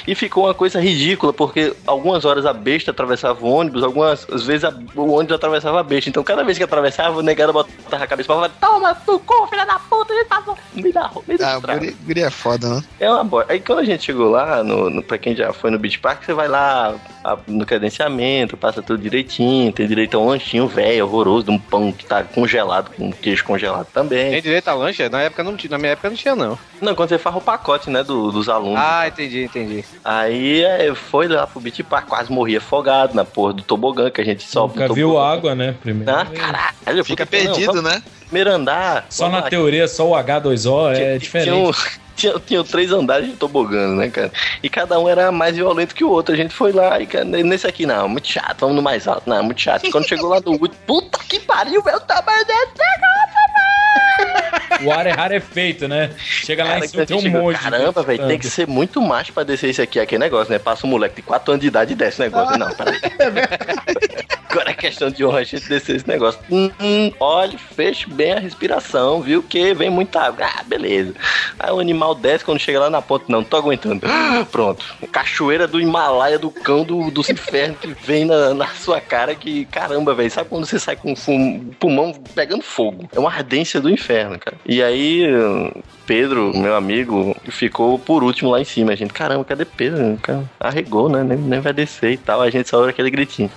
E ficou uma coisa ridícula, porque algumas horas a besta atravessava o ônibus, algumas às vezes a- o ônibus atravessava a besta. Então cada vez que atravessava, o negado botava a cabeça pra fora, toma, tu cu, filha da puta, a gente tá no meio da rua, no meio da Ah, o guri, guri é foda, né? É uma boa. Aí quando a gente chegou lá, no, no, pra quem já foi no Beach Park, você vai lá a- no credenciamento, passa tudo direitinho, tem direito a um lanchinho velho, horroroso, de um pão que tá congelado, com queijo congelado também. Tem direito a lanche? Na, época não, tinha- na minha época não tinha, não. Não, quando você faz o pacote, né, do- dos alunos. Ah, entendi, entendi. Aí é, foi lá pro Beach Park, quase morri afogado na porra do tobogã, que a gente sobe Nunca viu água, né? Primeiro. Ah, caralho, Fica não, perdido, vamos- né? Primeiro andar. Só na lá, teoria, só o H2O é tinha- diferente. Tinha, um- tinha, tinha três andares de tobogã, né, cara? E cada um era mais violento que o outro. A gente foi lá e cara, nesse aqui, não, muito chato, vamos no mais alto. Não, muito chato. E quando chegou lá no último, puta que pariu, meu tamanho desse O ar é rarefeito, né? Chega lá Cara, em cima, que tem um chegou, monte. Caramba, velho, tem que ser muito macho pra descer esse aqui, aquele negócio, né? Passa um moleque de 4 anos de idade e desce o negócio. Não, peraí. Questão de honra a gente descer esse negócio. Hum, olhe, feche bem a respiração, viu? Que vem muita água. Ah, beleza. Aí o animal desce, quando chega lá na ponta, não, não tô aguentando. Ah, Pronto. Cachoeira do Himalaia, do cão do, dos infernos que vem na, na sua cara que, caramba, velho, sabe quando você sai com o fum- pulmão pegando fogo? É uma ardência do inferno, cara. E aí, Pedro, meu amigo, ficou por último lá em cima. A gente, caramba, cadê Pedro? Arregou, né? Nem, nem vai descer e tal. A gente só ouve aquele gritinho.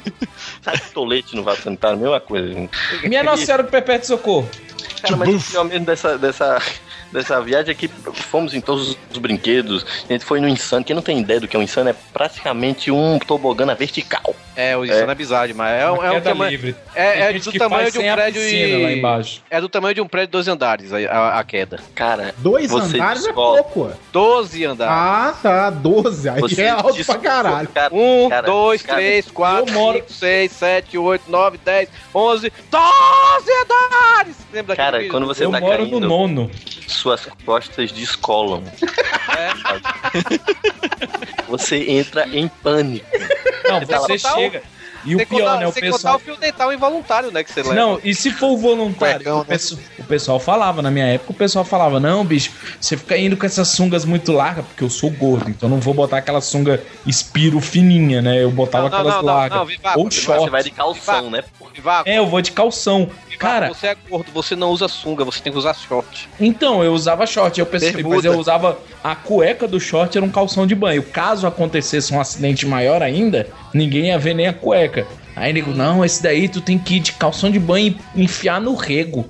Sabe tolete no vaso sanitário? Mesma coisa. gente. Minha Nossa Senhora do Perpétuo Socorro. Cara, mas o pior mesmo dessa, dessa, dessa viagem é que fomos em todos os brinquedos. A gente foi no Insano. Quem não tem ideia do que é um Insano é praticamente um tobogã na vertical. É, o Insano é bizarro, mas é, um- é um tamanho. livre. É, é do tamanho de um prédio e. lá embaixo. É do tamanho de um prédio de 12 andares a, a- a queda. Cara, Dois você andares é pouco. 12 andares. Ah, tá. 12. Aí Você é alto pra caralho. Cara, Um, cara, dois, cara, três, quatro, moro- cinco, seis, sete, oito, nove, dez, onze, doze andares! Lembra Cara, vídeo? quando você Eu tá moro caindo, no nono. suas costas descolam. Você entra em pânico. Não, Você tá você botar o- chega. E o pior, contar- né? O sem contar pessoal. o fio dental involuntário, né? Que você leva. Não, e se for voluntário? Cuecão, o, né? pesso- o pessoal falava, na minha época, o pessoal falava: Não, bicho, você fica indo com essas sungas muito largas, porque eu sou gordo, então não vou botar aquela sunga espiro fininha, né? Eu botava Não, não, aquelas não, largas. não, Vivaco, Ou Vivaco, Você short. vai de calção, né? Vivaco, É, eu vou de calção. Vivaco, Cara, você é gordo, você não usa sunga, você tem que usar short. então, eu usava short, eu pensei, Bermuda. mas eu usava a cueca do short, era um calção de banho. Caso acontecesse um acidente maior ainda, ninguém ia ver nem a cueca. Aí nego, não, esse daí tu tem que ir de calção de banho e enfiar no rego.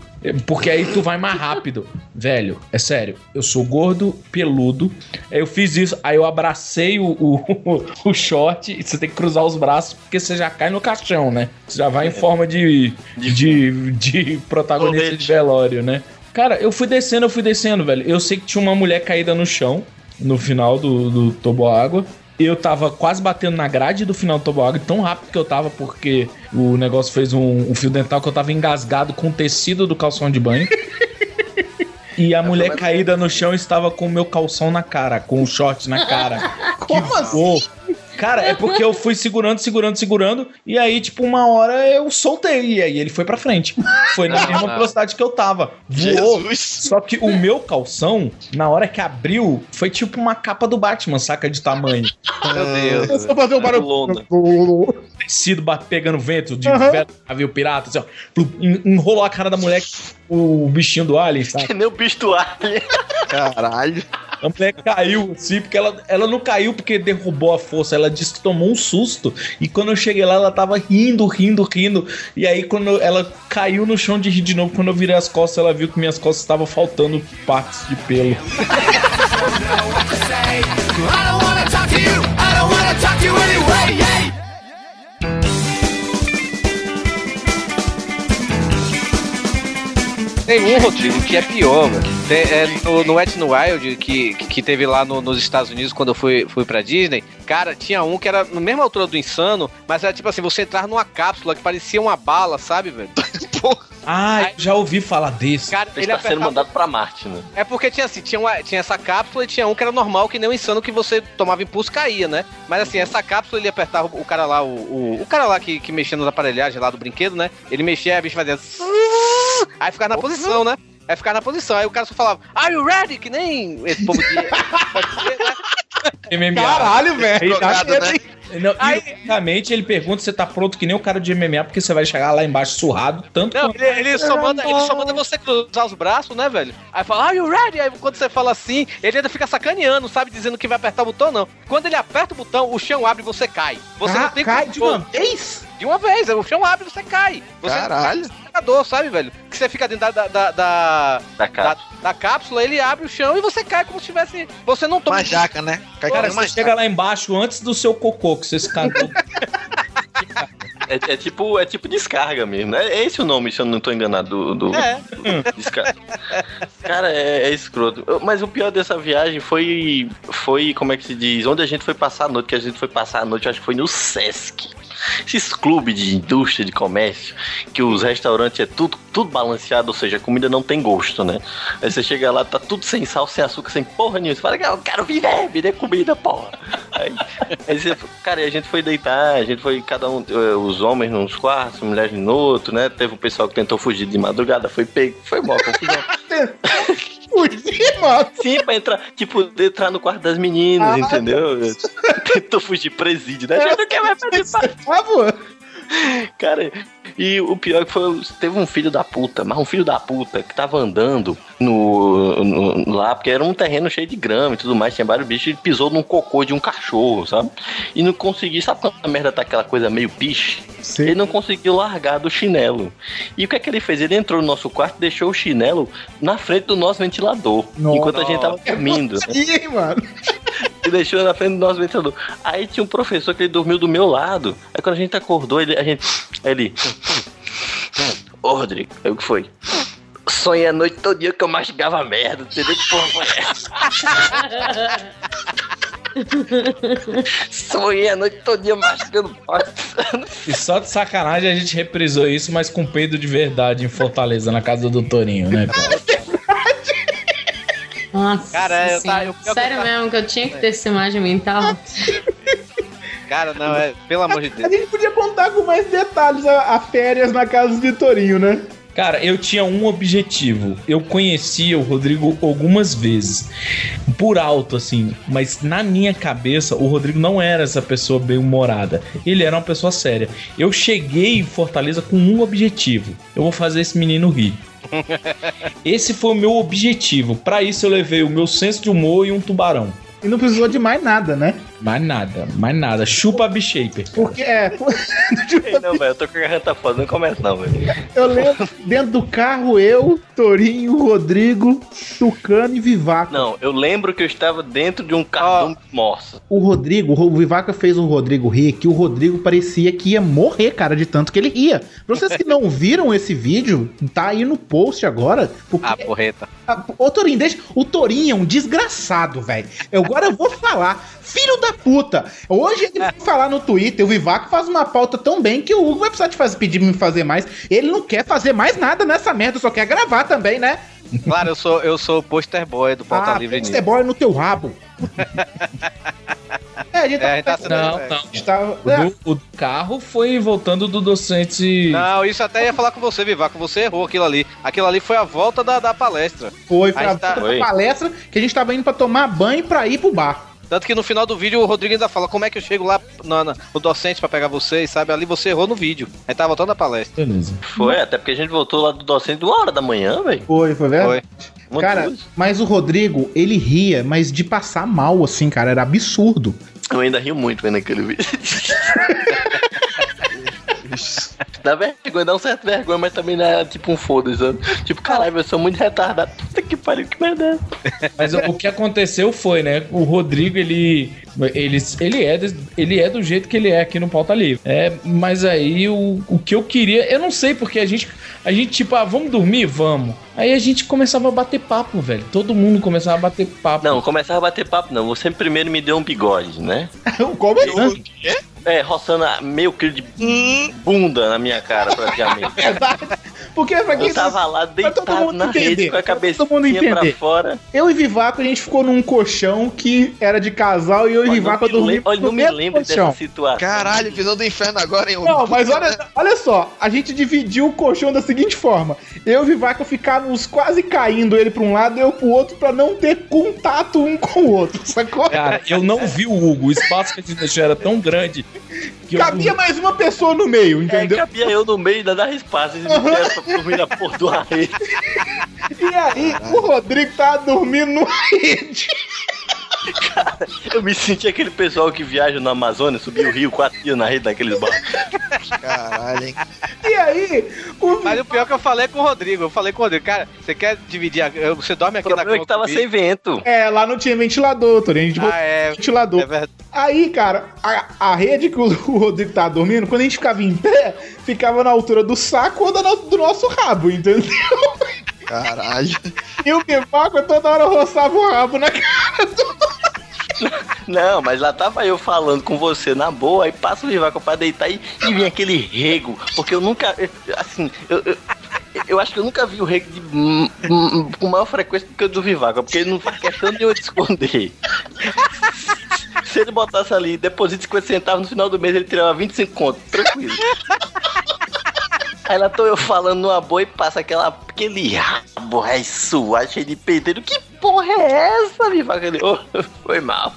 Porque aí tu vai mais rápido. Velho, é sério. Eu sou gordo, peludo. Eu fiz isso. Aí eu abracei o, o, o short. E você tem que cruzar os braços porque você já cai no caixão, né? Você já vai em forma de, de, de protagonista de velório, né? Cara, eu fui descendo, eu fui descendo, velho. Eu sei que tinha uma mulher caída no chão no final do, do toboágua. Eu tava quase batendo na grade do final do toboágua, tão rápido que eu tava, porque o negócio fez um, um fio dental que eu tava engasgado com o tecido do calção de banho. E a mulher caída no chão estava com o meu calção na cara, com o short na cara. Como assim? Cara, é porque eu fui segurando, segurando, segurando, e aí, tipo, uma hora eu soltei, e aí ele foi pra frente. Foi na mesma velocidade que eu tava. Voou. Só que o meu calção, na hora que abriu, foi tipo uma capa do Batman, saca de tamanho. Meu Deus. Só fazer um barulho. Lona. Tecido bat- pegando vento de velho navio pirata, assim, ó. Enrolou a cara da mulher, o bichinho do Alien, sabe? Que nem o bicho do alien. Caralho. A mulher caiu, assim, porque ela, ela não caiu porque derrubou a força, ela disse que tomou um susto. E quando eu cheguei lá, ela tava rindo, rindo, rindo. E aí, quando ela caiu no chão de rir de novo, quando eu virei as costas, ela viu que minhas costas estavam faltando partes de pelo. Tem um, Rodrigo, que é pior, velho. Tem- é, no, no Wet n Wild, que, que teve lá no- nos Estados Unidos quando eu fui, fui pra Disney, cara, tinha um que era na mesma altura do Insano, mas era tipo assim, você entrar numa cápsula que parecia uma bala, sabe, velho? Ah, eu já ouvi falar desse. Cara, Ele ele tá sendo apertava... mandado pra Marte, né? É porque tinha assim, tinha, uma- tinha essa cápsula e tinha um que era normal, que nem o Insano, que você tomava impulso e caía, né? Mas assim, essa cápsula ele apertava o cara lá, o, o, o cara lá que, que mexia nas aparelhagens lá do brinquedo, né? Ele mexia, a bicha fazia... Aí ficava na posição, né? Aí ficava na posição. Aí o cara só falava, Are you ready? Que nem esse povo de. pode ser, né? MMA. Caralho, velho. Tá né? Não, ironicamente, ele pergunta se você tá pronto que nem o cara de MMA, porque você vai chegar lá embaixo surrado, tanto Não, ele, ele só manda, ele só manda você cruzar os braços, né, velho? Aí fala, are you ready? Aí quando você fala assim, ele ainda fica sacaneando, sabe dizendo que vai apertar o botão, não. Quando ele aperta o botão, o chão abre e você cai. Você Ah, não tem cai de uma vez? De uma vez, o chão abre e você cai. Você Caralho. Caralho. sabe, velho? Que você fica dentro da, da, da, Da da, da cápsula, ele abre o chão e você cai como se tivesse. Você não toma. Uma jaca, né? Cai Cara, você chega lá embaixo antes do seu cocô, que você se cagou. É, é tipo, é tipo descarga mesmo. É, é esse o nome, se eu não tô enganado, do, do É. descarga. Cara, é, é escroto. Mas o pior dessa viagem foi, foi, como é que se diz? Onde a gente foi passar a noite, que a gente foi passar a noite, acho que foi no Sesc. Esses clubes de indústria, de comércio, que os restaurantes é tudo, tudo balanceado, ou seja, a comida não tem gosto, né? Aí você chega lá, tá tudo sem sal, sem açúcar, sem porra nenhuma. Você fala, eu quero viver, me dê comida, porra. Aí, aí você, cara, e a gente foi deitar, a gente foi, cada um, eh, os homens nos quartos, mulheres no outro, né? Teve um pessoal que tentou fugir de madrugada, foi pego, foi mó confusão. Fugir, mano. Sim, pra entrar, tipo, entrar no quarto das meninas, Ah, entendeu? Tentou fugir presídio, né? A gente não quer mais participar. Por favor. Cara, e o pior é que foi, teve um filho da puta, mas um filho da puta que tava andando no, no- lá, porque era um terreno cheio de grama e tudo mais, tinha vários bichos, ele pisou num cocô de um cachorro, sabe? E não conseguiu, sabe quando a merda tá aquela coisa meio piche? Ele não conseguiu largar do chinelo. E o que é que ele fez? Ele entrou no nosso quarto e deixou o chinelo na frente do nosso ventilador, Nossa. enquanto a gente tava dormindo. né? Ih, mano. E deixou na frente do nosso ventilador. Aí tinha um professor que ele dormiu do meu lado. Aí quando a gente acordou, ele, a gente. Aí ele. Ô Rodrigo, aí o que foi? Sonhei a noite todo dia que eu mastigava merda, entendeu? Que porra foi essa? Sonhei a noite todo dia mastigando bosta. E só de sacanagem a gente reprisou isso, mas com peido de verdade em Fortaleza, na casa do Torinho, né, cara? Nossa, Cara, eu tá- eu- eu- sério eu- mesmo que eu tinha que ter essa imagem mental. Cara, não, é. Pelo amor de A Deus. gente podia contar com mais detalhes a, a férias na casa de Torinho, né? Cara, eu tinha um objetivo. Eu conhecia o Rodrigo algumas vezes. Por alto, assim. Mas na minha cabeça, o Rodrigo não era essa pessoa bem-humorada. Ele era uma pessoa séria. Eu cheguei em Fortaleza com um objetivo. Eu vou fazer esse menino rir. Esse foi o meu objetivo. Pra isso eu levei o meu senso de humor e um tubarão. E não precisou de mais nada, né? Mais nada, mais nada. Chupa a B-Shaper. Porque, é, Ei, não, velho, eu tô com a garganta foda, não começa não, velho. eu lembro dentro do carro eu, Torinho, Rodrigo, Tucano e Vivaco. Não, eu lembro que eu estava dentro de um cartão de morsa. O Rodrigo, o Vivaca fez o Rodrigo rir, que o Rodrigo parecia que ia morrer, cara, de tanto que ele ria. Pra vocês que não viram esse vídeo, tá aí no post agora. Porque Ah, porreta. Ah, Ô, Torinho, deixa. O Torinho é um desgraçado, velho. Agora eu vou falar. Filho da puta. Hoje ele vai falar no Twitter. O Vivaco faz uma pauta tão bem que o Hugo vai precisar de fazer, pedir pra me fazer mais. Ele não quer fazer mais nada nessa merda, só quer gravar também, né? Claro, eu sou, eu sou o poster boy do Pauta ah, Livre Pixter News. boy no teu rabo. é, a gente É, a gente tá tá. Não, é. não. Está- O, do- o carro foi voltando do docente. Não, isso até ia falar com você, Vivaco. Você errou aquilo ali. Aquilo ali foi a volta da, da palestra. Foi pra Aí tá- volta da Foi. palestra que a gente tava indo pra tomar banho pra ir pro bar. Tanto que no final do vídeo o Rodrigo ainda fala como é que eu chego lá na- no docente pra pegar vocês, sabe? Ali você errou no vídeo. Aí tá voltando a palestra. Beleza. Foi, até porque a gente voltou lá do docente uma hora da manhã, velho. Foi, foi verdade? Foi. Uma Cara, mas o Rodrigo, ele ria, mas de passar mal, assim, cara, era absurdo. Eu ainda rio muito vendo aquele vídeo. Dá vergonha, dá um certo vergonha, mas também dá tipo um foda-se? Tipo, caralho, eu sou muito retardado. Puta que pariu, que merda. é? Mas o, que aconteceu foi, né? O Rodrigo, ele. Ele, ele, é, ele é do jeito que ele é aqui no Pauta Livre. É, mas aí o, o que eu queria. Eu não sei, porque a gente. A gente, tipo, ah, vamos dormir? Vamos. Aí a gente começava a bater papo, velho. Todo mundo começava a bater papo. Não, começava a bater papo, não. Você primeiro me deu um bigode, né? Como assim? É, roçando meio quilo de bunda na minha cara, praticamente. Verdade. Porque pra quem Eu tava lá pra todo deitado mundo na entender, rede com a cabecinha todo mundo pra entender. fora. Eu e Vivaco, a gente ficou num colchão que era de casal e eu e Vivaco não me dormimos olha, no não me lembro colchão. dessa situação. Caralho, visão do inferno agora, hein? Não, mas olha, olha só, a gente dividiu o colchão da seguinte forma: eu e Vivaco ficávamos quase caindo ele pra um lado e eu pro outro pra não ter contato um com o outro, sacou? Cara, eu não vi o Hugo. O espaço que a gente deixou era tão grande que eu Cabia mais uma pessoa no meio, É, entendeu? Cabia eu no meio da dar espaço. Eles me deram pra dormir na porra do rede. E aí, o Rodrigo tava dormindo no rede. Eu me senti aquele pessoal que viaja no Amazonas, subir o rio quatro dias na rede daqueles barcos. Caralho, hein? E aí, o Mas o pior é que eu falei com o Rodrigo. Eu falei com o Rodrigo, cara, você quer dividir? A... Você dorme aqui O na é que tava sem vento. É, lá não tinha ventilador, Torinho. A gente botou Ah, é. ventilador. É verdade. Aí, cara, a, a rede que o, Rodrigo tava dormindo, quando a gente ficava em pé, ficava na altura do saco ou do nosso rabo, entendeu? Caralho. E o Bivaco toda hora roçava o rabo na cara do. Não, mas lá tava eu falando com você na boa, aí passa o Vivaco pra deitar e, e vem aquele rego. Porque eu nunca. Assim, eu. eu eu acho que eu nunca vi o rego hum, com maior frequência do que o do Vivaco, porque ele não faz questão de eu te esconder. Se ele botasse ali, deposita 50 centavos no final do mês, ele tirava 25 conto, tranquilo. Aí lá tô eu falando numa boa e passa aquela, aquele rabo ré suado, cheio de peiteiro. Que porra é essa, Vivaco? Ele, "Ô, foi mal.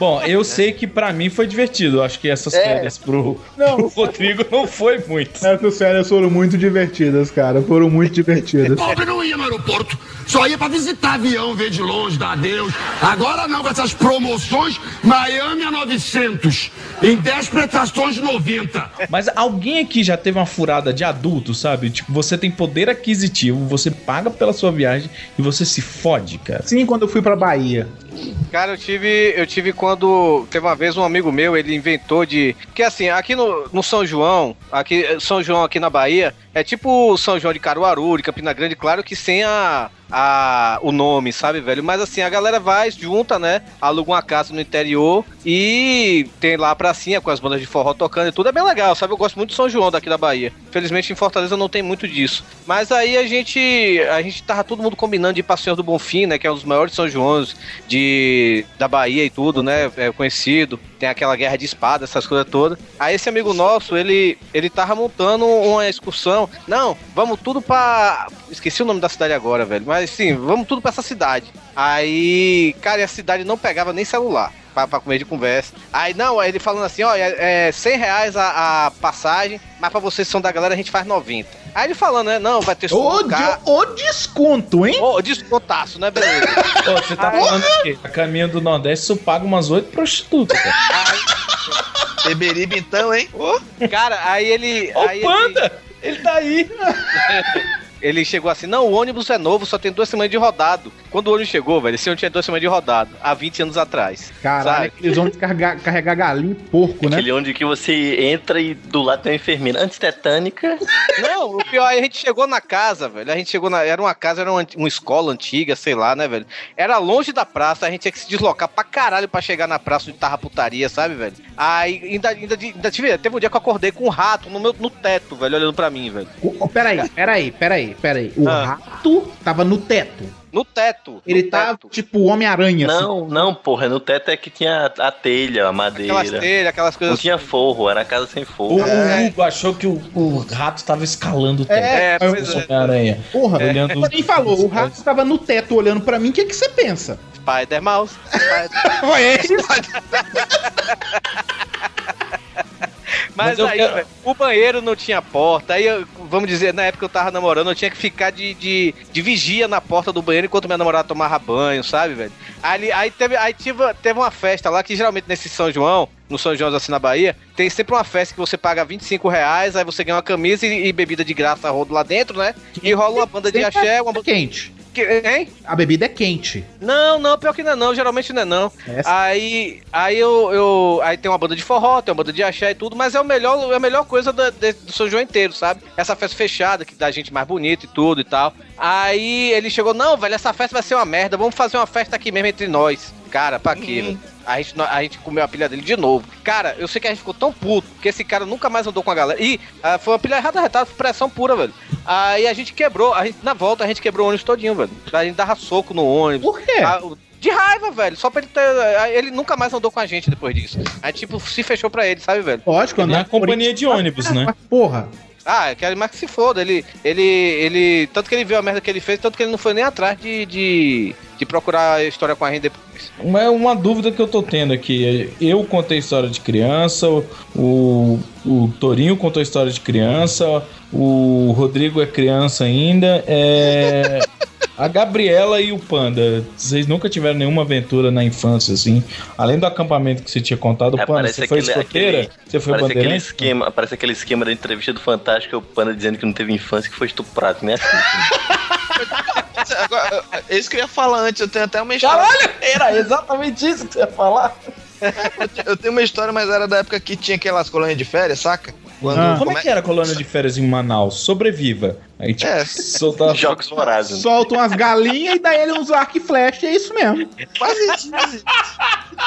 Bom, eu sei que pra mim foi divertido. Eu acho que essas É. férias pro, Não. pro Rodrigo não foi muito. Essas férias foram muito divertidas, cara. Foram muito divertidas. Pobre não ia no aeroporto, só ia pra visitar avião, ver de longe, dar adeus. Agora não, com essas promoções, Miami a 900, em 10 prestações 90. Mas alguém aqui já teve uma furada de adulto, sabe? Tipo, você tem poder aquisitivo, você paga pela sua viagem e você se fode, cara. Sim, quando eu fui pra Bahia. Cara, eu tive, eu tive quando. Teve uma vez um amigo meu, ele inventou de. Porque assim, aqui no, no São João, aqui, São João aqui na Bahia, é tipo o São João de Caruaru, de Campina Grande, claro que sem a, a, o nome, sabe, velho? Mas assim, a galera vai, junta, né? Aluga uma casa no interior e tem lá a pracinha com as bandas de forró tocando e tudo. É bem legal, sabe? Eu gosto muito de São João daqui da Bahia. Felizmente em Fortaleza não tem muito disso. Mas aí a gente. A gente tava todo mundo combinando de ir pra Senhor do Bonfim, né? Que é um dos maiores São Joões de, da Bahia e tudo, né? É conhecido. Tem aquela guerra de espada, essas coisas todas. Aí esse amigo nosso, ele, ele tava montando uma excursão. Não, vamos tudo pra. Esqueci o nome da cidade agora, velho. Mas sim, vamos tudo pra essa cidade. Aí, cara, a cidade não pegava nem celular. Pra, pra comer de conversa. Aí, não, aí ele falando assim, ó, é, é 100 reais a, a passagem, mas pra vocês são da galera a gente faz 90. Aí ele falando, né, não, vai ter Ô, carro. de- ô desconto, hein? Ô, descontaço, né, beleza? Ô, você tá falando que a caminho do Nordeste isso paga umas oito prostitutas, cara. Beberibe então, hein? Ô, Cara, aí ele. Ô, aí Panda! Ele tá aí. Ele, chegou assim: não, o ônibus é novo, só tem duas semanas de rodado. Quando o ônibus chegou, velho, esse ônibus tinha duas semanas de rodado, há 20 anos atrás. Caralho, sabe? eles vão carregar, carregar galinha e porco, né? Aquele onde que você entra e do lado tem uma enfermeira antitetânica. Não, o pior é a gente chegou na casa, velho. A gente chegou na. Era uma casa, era uma, uma escola antiga, sei lá, né, velho? Era longe da praça, a gente tinha que se deslocar pra caralho pra chegar na praça onde tava putaria, sabe, velho? Aí ainda, ainda, ainda tive, teve um dia que eu acordei com um rato no, meu, no teto, velho, olhando pra mim, velho. O- ó, peraí, peraí, peraí, peraí. O Ah. rato tava no teto. No teto. Ele no tá teto. tipo Homem-Aranha, assim. Não, não, porra, no teto é que tinha a telha, a madeira. Aquelas telhas, aquelas Não coisas. tinha forro, era casa sem forro. o Hugo achou que o, o rato tava escalando o teto. É, pois é. Homem-Aranha. Porra, Olhando você nem falou, o rato tava no teto olhando pra mim, o que que você pensa? Spider Mouse. Spider- Ué, Mas, Mas aí, quero- velho, o banheiro não tinha porta. Aí, eu- vamos dizer, na época que eu tava namorando, eu tinha que ficar de, de, de vigia na porta do banheiro enquanto minha namorada tomava banho, sabe, velho? Aí, aí, teve, aí tive, teve uma festa lá que geralmente nesse São João, no São João assim na Bahia, tem sempre uma festa que você paga 25 reais, aí você ganha uma camisa e, e bebida de graça rodo lá dentro, né? E rola uma banda de axé, uma é banda. quente. Que- Hein? A bebida é quente. Não, não, pior que não é não, geralmente não é não. Essa- Aí, aí eu, eu- aí tem uma banda de forró, tem uma banda de axé e tudo, mas é o melhor, é a melhor coisa de- do São João inteiro, sabe? Essa festa fechada que dá gente mais bonita e tudo e tal. Aí ele chegou, não, velho, essa festa vai ser uma merda, vamos fazer uma festa aqui mesmo entre nós. Cara, pra quê, velho? A gente, a gente comeu a pilha dele de novo. Cara, eu sei que a gente ficou tão puto que esse cara nunca mais andou com a galera. E ah, foi uma pilha errada, retada, pressão pura, velho. Aí a gente quebrou, a gente, na volta a gente quebrou o ônibus todinho, velho. A gente dava soco no ônibus. Por quê? Ah, de raiva, velho. Só pra ele ter. Ele nunca mais andou com a gente depois disso. Aí, tipo, se fechou pra ele, sabe, velho? Lógico, Na andar companhia de ônibus, né? Porra. Ah, quero mais que se foda. Ele, ele, ele. Tanto que ele viu a merda que ele fez, tanto que ele não foi nem atrás de, de, de procurar a história com a gente depois. Uma, uma dúvida que eu tô tendo aqui. Eu contei história de criança, o, o Torinho contou história de criança, o Rodrigo é criança ainda. É. A Gabriela e o Panda, vocês nunca tiveram nenhuma aventura na infância, assim? Além do acampamento que você tinha contado, É, Panda, você foi aquele- escoteira? aquele- Você foi parece aquele esquema, parece aquele esquema da entrevista do Fantástico, o Panda dizendo que não teve infância, que foi estuprado, né? Agora, é isso que eu ia falar antes, eu tenho até uma história. Caralho, era exatamente isso que você ia falar. Eu tenho uma história, mas era da época que tinha aquelas colônias de férias, saca? Quando Ah, como é come- que era a colônia de férias em Manaus? Sobreviva. Aí, tipo, É. soltava... Jogos vorazes. Soltam umas galinhas e daí ele usa arco e flecha, é isso mesmo. Quase isso.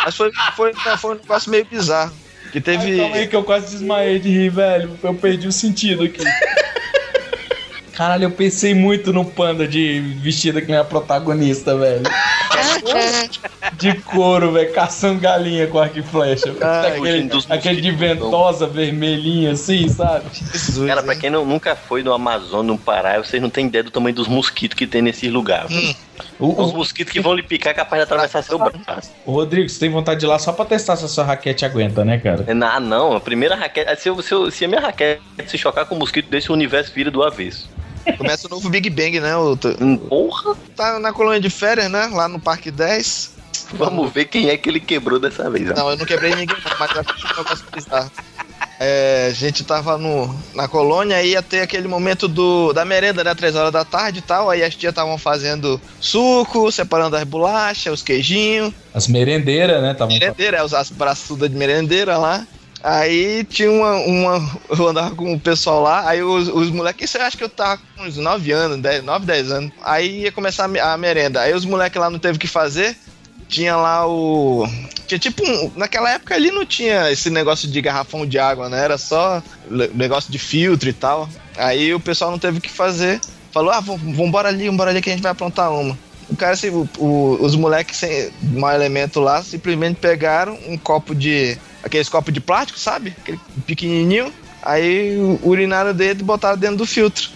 Mas foi, foi, foi um negócio meio bizarro. Que teve. Calma aí que eu quase desmaiei de rir, velho. Eu perdi o sentido aqui. Caralho, eu pensei muito no panda de vestida que nem a protagonista, velho. De couro, velho, caçando galinha com arco e flecha. Ai, aquele, aquele de ventosa vermelhinha assim, sabe? Cara, pra quem não- nunca foi no Amazonas, no Pará, vocês não têm ideia do tamanho dos mosquitos que tem nesses lugares. Hum. O, Os mosquitos que vão lhe picar é capaz de atravessar seu braço. o Rodrigo, você tem vontade de ir lá só pra testar se a sua raquete aguenta, né, cara? Ah, não, a primeira raquete. Se, eu- se, eu- se a minha raquete se chocar com um mosquito desse, o universo vira do avesso. Começa o novo Big Bang, né? O, Porra! tá na colônia de férias, né? Lá no Parque 10. Vamos ver quem é que ele quebrou dessa vez. ó. Não, eu não quebrei ninguém, mas eu acho que um negócio bizarro. É, a gente tava no, na colônia aí ia ter aquele momento do, da merenda, né? Três horas da tarde e tal. Aí as tias estavam fazendo suco, separando as bolachas, os queijinhos. As merendeiras, né? Tavam... Merendeira, é, os- as braçudas de merendeira lá. Aí tinha uma, uma. Eu andava com o pessoal lá, aí os, os moleques, isso eu acho que eu tava com uns 9 anos, 10, 9, 10 anos. Aí ia começar a, a merenda. Aí os moleques lá não teve o que fazer. Tinha lá o. Tinha tipo um. Naquela época ali não tinha esse negócio de garrafão de água, né? Era só negócio de filtro e tal. Aí o pessoal não teve o que fazer. Falou, ah, vambora ali, vambora ali que a gente vai aprontar uma. O cara, assim, o- o- os moleques sem mau elemento lá simplesmente pegaram um copo de. Aqueles copos de plástico, sabe? Aquele pequenininho. Aí o- urinaram dentro e botaram dentro do filtro.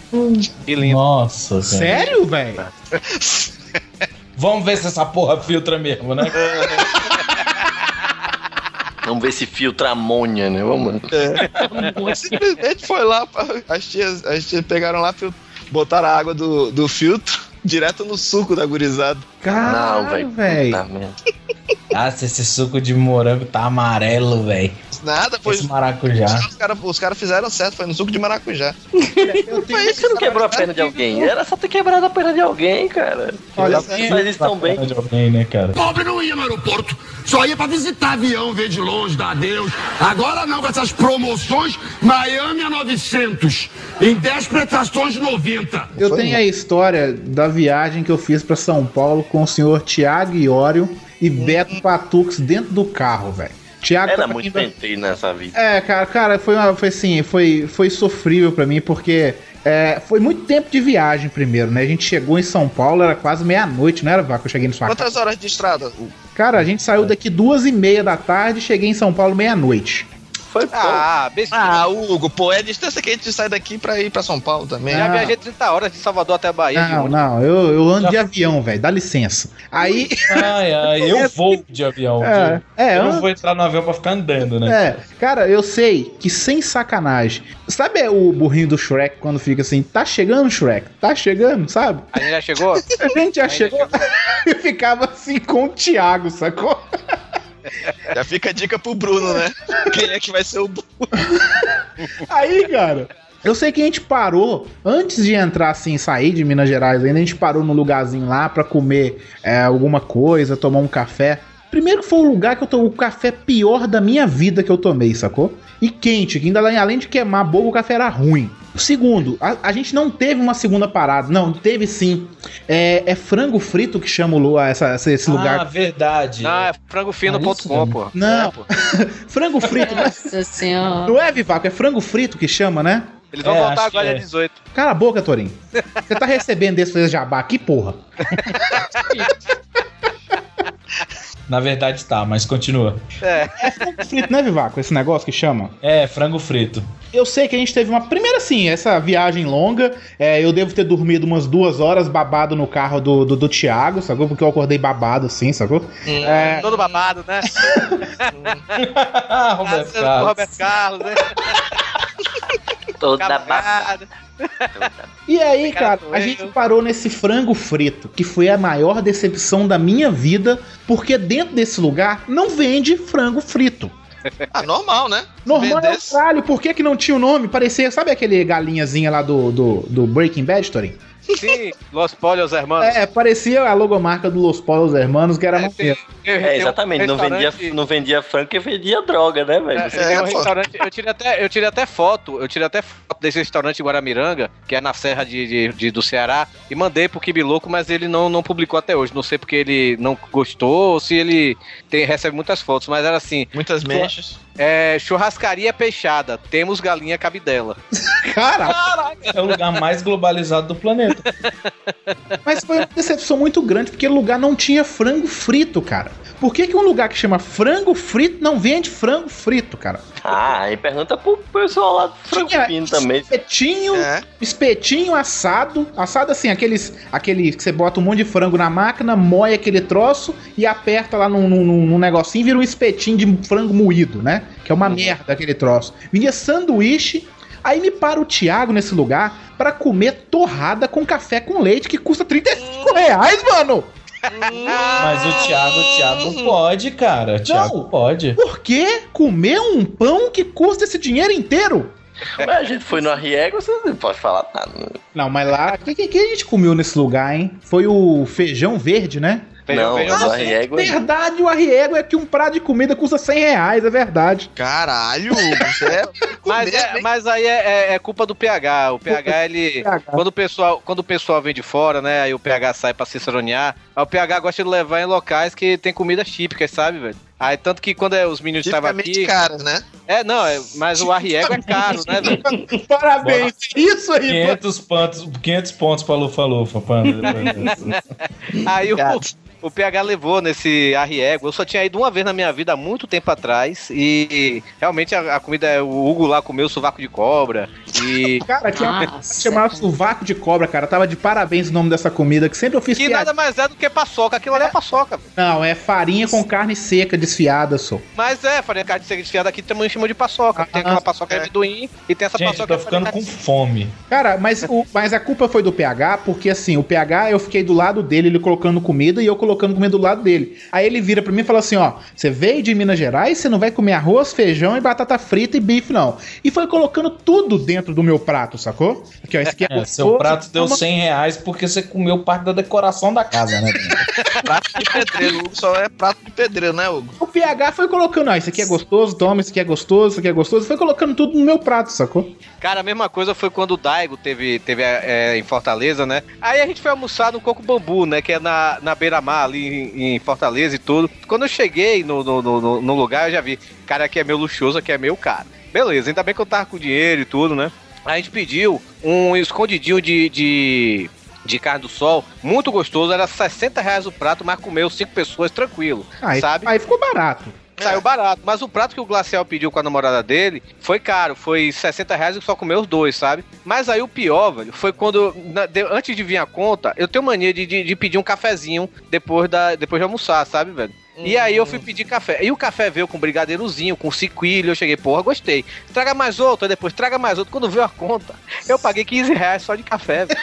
Que lindo. Nossa, cara. Sério, velho? Vamos ver se essa porra filtra mesmo, né? Vamos ver se filtra amônia, né? Vamos. É. Simplesmente foi lá, as tias, as tias pegaram lá, botaram a água do, do filtro direto no suco da gurizada. Caralho, velho. Nossa, esse suco de morango tá amarelo, velho. Nada, foi. Esse maracujá. Os caras os cara fizeram certo, foi no suco de maracujá. Por isso você não quebrou a perna de alguém. Era só ter quebrado a perna de alguém, cara. Olha, Você faz isso tão bem. De alguém, né, cara? Pobre não ia no aeroporto, só ia pra visitar avião, ver de longe, dar adeus. Agora não, com essas promoções, Miami a 900, em 10 prestações 90. Eu tenho a história da viagem que eu fiz pra São Paulo com o senhor Tiago Iório e Beto Patux dentro do carro, velho. Tiago Era pra muito quem- pentei nessa vida. É, cara, cara, foi, uma, foi assim, foi, foi sofrível pra mim, porque é, foi muito tempo de viagem primeiro, né? A gente chegou em São Paulo, era quase meia-noite, não era, Vaca? Eu cheguei no sua casa. Quantas horas de estrada? Cara, a gente saiu daqui duas e meia da tarde e cheguei em São Paulo meia-noite. Foi pouco. Ah, besteira. Ah, Hugo, pô, é a distância que a gente sai daqui pra ir pra São Paulo também. Já Ah. viajei 30 horas de Salvador até a Bahia. Não, não, eu, eu ando de avião, velho, dá licença. Aí, Ai, ai, eu vou de avião. É, é, eu eu- não vou entrar no avião pra ficar andando, né? é, cara, eu sei que sem sacanagem. Sabe o burrinho do Shrek quando fica assim, tá chegando Shrek, tá chegando, sabe? A gente já chegou? A gente já chegou e ficava assim com o Thiago, sacou? Já fica a dica pro Bruno, né? Quem é que vai ser o Bruno? Aí, cara, eu sei que a gente parou, antes de entrar assim, sair de Minas Gerais ainda, a gente parou num lugarzinho lá pra comer é, alguma coisa, tomar um café. Primeiro que foi o lugar que eu tomei o café pior da minha vida que eu tomei, sacou? E quente, que ainda além de queimar boca, o café era ruim. Segundo, a, a gente não teve uma segunda parada. Não, teve sim. É, é frango frito que chama o Lu- essa, essa- esse Ah, lugar. verdade. Ah, é frangofino.com, pô. Não, frango frito. não é- Nossa senhora. Não é, Vivaco? É frango frito que chama, né? Eles vão É, voltar agora é. dia 18. Cala a boca, Torinho. Você tá recebendo desse jabá aqui, porra? Na verdade tá, mas continua. É. É frango frito, né, Vivaco? Esse negócio que chama. É, frango frito. Eu sei que a gente teve uma. Primeira, assim, essa viagem longa. é, eu devo ter dormido umas duas horas babado no carro do, do, do Thiago, sacou? Porque eu acordei babado, assim, sacou? É, Todo babado, né? Roberto Carlos. Roberto Carlos, né? Toda Cabrada. E aí, cara, Cara, a gente parou nesse frango frito, que foi a maior decepção da minha vida, porque dentro desse lugar não vende frango frito. Ah, normal, né? Normal é o caralho, por que, que não tinha o nome? Parecia, sabe aquele galinhazinha lá do, do, do Breaking Bad, Torin? Sim, Los Polios Hermanos. É, parecia a logomarca do Los Polos Hermanos, que era maneiro. É, exatamente. Não vendia, não vendia frango porque vendia droga, né, velho? É, tem um restaurante, eu tirei até, eu tirei até foto, eu tirei até foto desse restaurante Guaramiranga, que é na Serra de, de- de- do Ceará, e mandei pro Kibiloco, mas ele não, não publicou até hoje. Não sei porque ele não gostou ou se ele tem, recebe muitas fotos, mas era assim. Muitas mechas. É, churrascaria peixada, temos galinha cabidela. Cara, É o lugar mais globalizado do planeta. mas foi uma decepção muito grande, porque o lugar não tinha frango frito, cara. Por que, que um lugar que chama frango frito não vende frango frito, cara? Ah, aí pergunta pro pessoal lá do frango Tinha fino também. Espetinho, É. espetinho assado. Assado assim, aqueles, aquele que você bota um monte de frango na máquina, moe aquele troço e aperta lá num, num, num negocinho e vira um espetinho de frango moído, né? Que é uma merda aquele troço. Vinha sanduíche. Aí me para o Thiago nesse lugar pra comer torrada com café com leite que custa 35 reais, mano! Mas o Thiago, o Thiago pode, cara. O Thiago Não. pode. Por que comer um pão que custa esse dinheiro inteiro? Mas a gente foi no Arriego, você não pode falar nada. né? Não, mas lá. O que, que, que a gente comeu nesse lugar, hein? Foi o feijão verde, né? Não, feijão- no Arriego. Verdade, o arriego é que um prato de comida custa 100 reais, é verdade. Caralho, você é. Mas, é, mas aí é, é- é culpa do PH. O PH, ele. PH. Quando o, pessoal, quando o pessoal vem de fora, né? Aí o PH sai pra ciceronear. Aí o PH gosta de levar em locais que tem comidas típicas, sabe, velho? Aí tanto que quando é, os meninos estavam aqui. caras, né? É, não, é, mas o arriego é caro, né, velho? Parabéns. Isso aí, pô. 500 pontos, 500 pontos pra Lufa Lufa, dessa. Aí o, o PH levou nesse arriego. Eu só tinha ido uma vez na minha vida há muito tempo atrás. E realmente a, a comida, é- o Hugo lá comeu sovaco de cobra. E. Cara, tinha chamava sovaco de cobra, cara. Tava de parabéns o nome dessa comida, que sempre eu fiz Que piada. nada mais é do que paçoca. Aquilo ali é paçoca, velho. Não, é farinha com carne seca desfiada, só. Mas é, farinha carne seca desfiada aqui também chama de paçoca. Tem aquela paçoca de amendoim e tem essa Gente, eu paçoca tô ficando com fome. Cara, mas, o, mas a culpa foi do PH, porque assim, o PH eu fiquei do lado dele, ele colocando comida e eu colocando comida do lado dele. Aí ele vira pra mim e fala assim: ó, você veio de Minas Gerais, você não vai comer arroz, feijão e batata frita e bife, não. E foi colocando tudo dentro do meu prato, sacou? Aqui, ó, esse aqui é, É, seu prato deu toma- 100 reais porque você comeu parte da decoração da casa, né? Prato de pedreiro. O Hugo só é prato de pedreiro, né, Hugo? O PH foi colocando, ó, isso aqui é gostoso, toma, isso aqui é gostoso, isso aqui é gostoso. Foi colocando tudo no meu prato, sacou? Cara, a mesma coisa foi quando o Daigo teve, teve é, em Fortaleza, né? Aí a gente foi almoçar no Coco Bambu, né? Que é na, na beira-mar ali em, em Fortaleza e tudo. Quando eu cheguei no, no, no, no lugar, eu já vi, cara, aqui é meio luxuoso, aqui é meio caro. Beleza, ainda bem que eu tava com dinheiro e tudo, né? Aí a gente pediu um escondidinho de, de, de carne do sol, muito gostoso, era 60 reais o prato, mas comeu cinco pessoas tranquilo, Aí, sabe? aí ficou barato. Saiu barato. Mas o prato que o Glacial pediu com a namorada dele foi caro. Foi 60 reais e só comeu os dois, sabe? Mas aí o pior, velho, foi quando. na- de- antes de vir a conta, eu tenho mania de, de, de pedir um cafezinho depois, da, depois de almoçar, sabe, velho? E aí eu fui pedir café. E o café veio com brigadeirozinho, com ciquilho. Eu cheguei, porra, gostei. Traga mais outro, aí depois traga mais outro. Quando veio a conta, eu paguei 15 reais só de café, velho.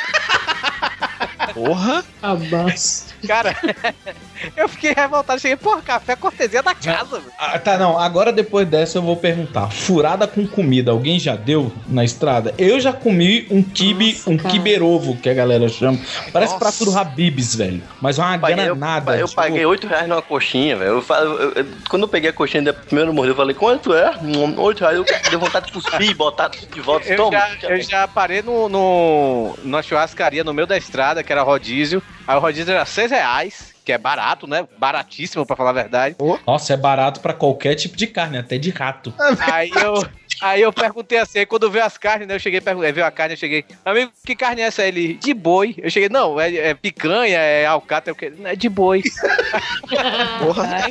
Porra! Abaço. Cara, eu fiquei revoltado. Cheguei, porra, café é cortesia da casa, velho. Ah, tá, não. Agora depois dessa eu vou perguntar. Furada com comida, alguém já deu na estrada? Eu já comi um kibe, um cara. kiberovo, que a galera chama. Parece Nossa. prato do Habibs, velho. Mas uma Paguei- eu, granada. eu tipo, paguei 8 reais numa coxinha, velho. Eu, eu- eu- quando eu peguei a coxinha da primeira mordida, eu falei, quanto é? Hum, 8 reais. Eu dei vontade de cuspir e botar de volta. Eu Toma. já, eu já parei no, no, numa churrascaria no meio da estrada, que era rodízio. Aí o rodízio era 6 reais, que é barato, né? Baratíssimo, pra falar a verdade. Nossa, é barato pra qualquer tipo de carne, até de rato. Aí eu, aí eu perguntei assim, aí quando veio as carnes, né? Eu cheguei, perguntei, veio a carne, eu cheguei, amigo, que carne é essa? Ele, de boi. Eu cheguei, não, é, é picanha, é alcatra, é o quê? É de boi. Porra!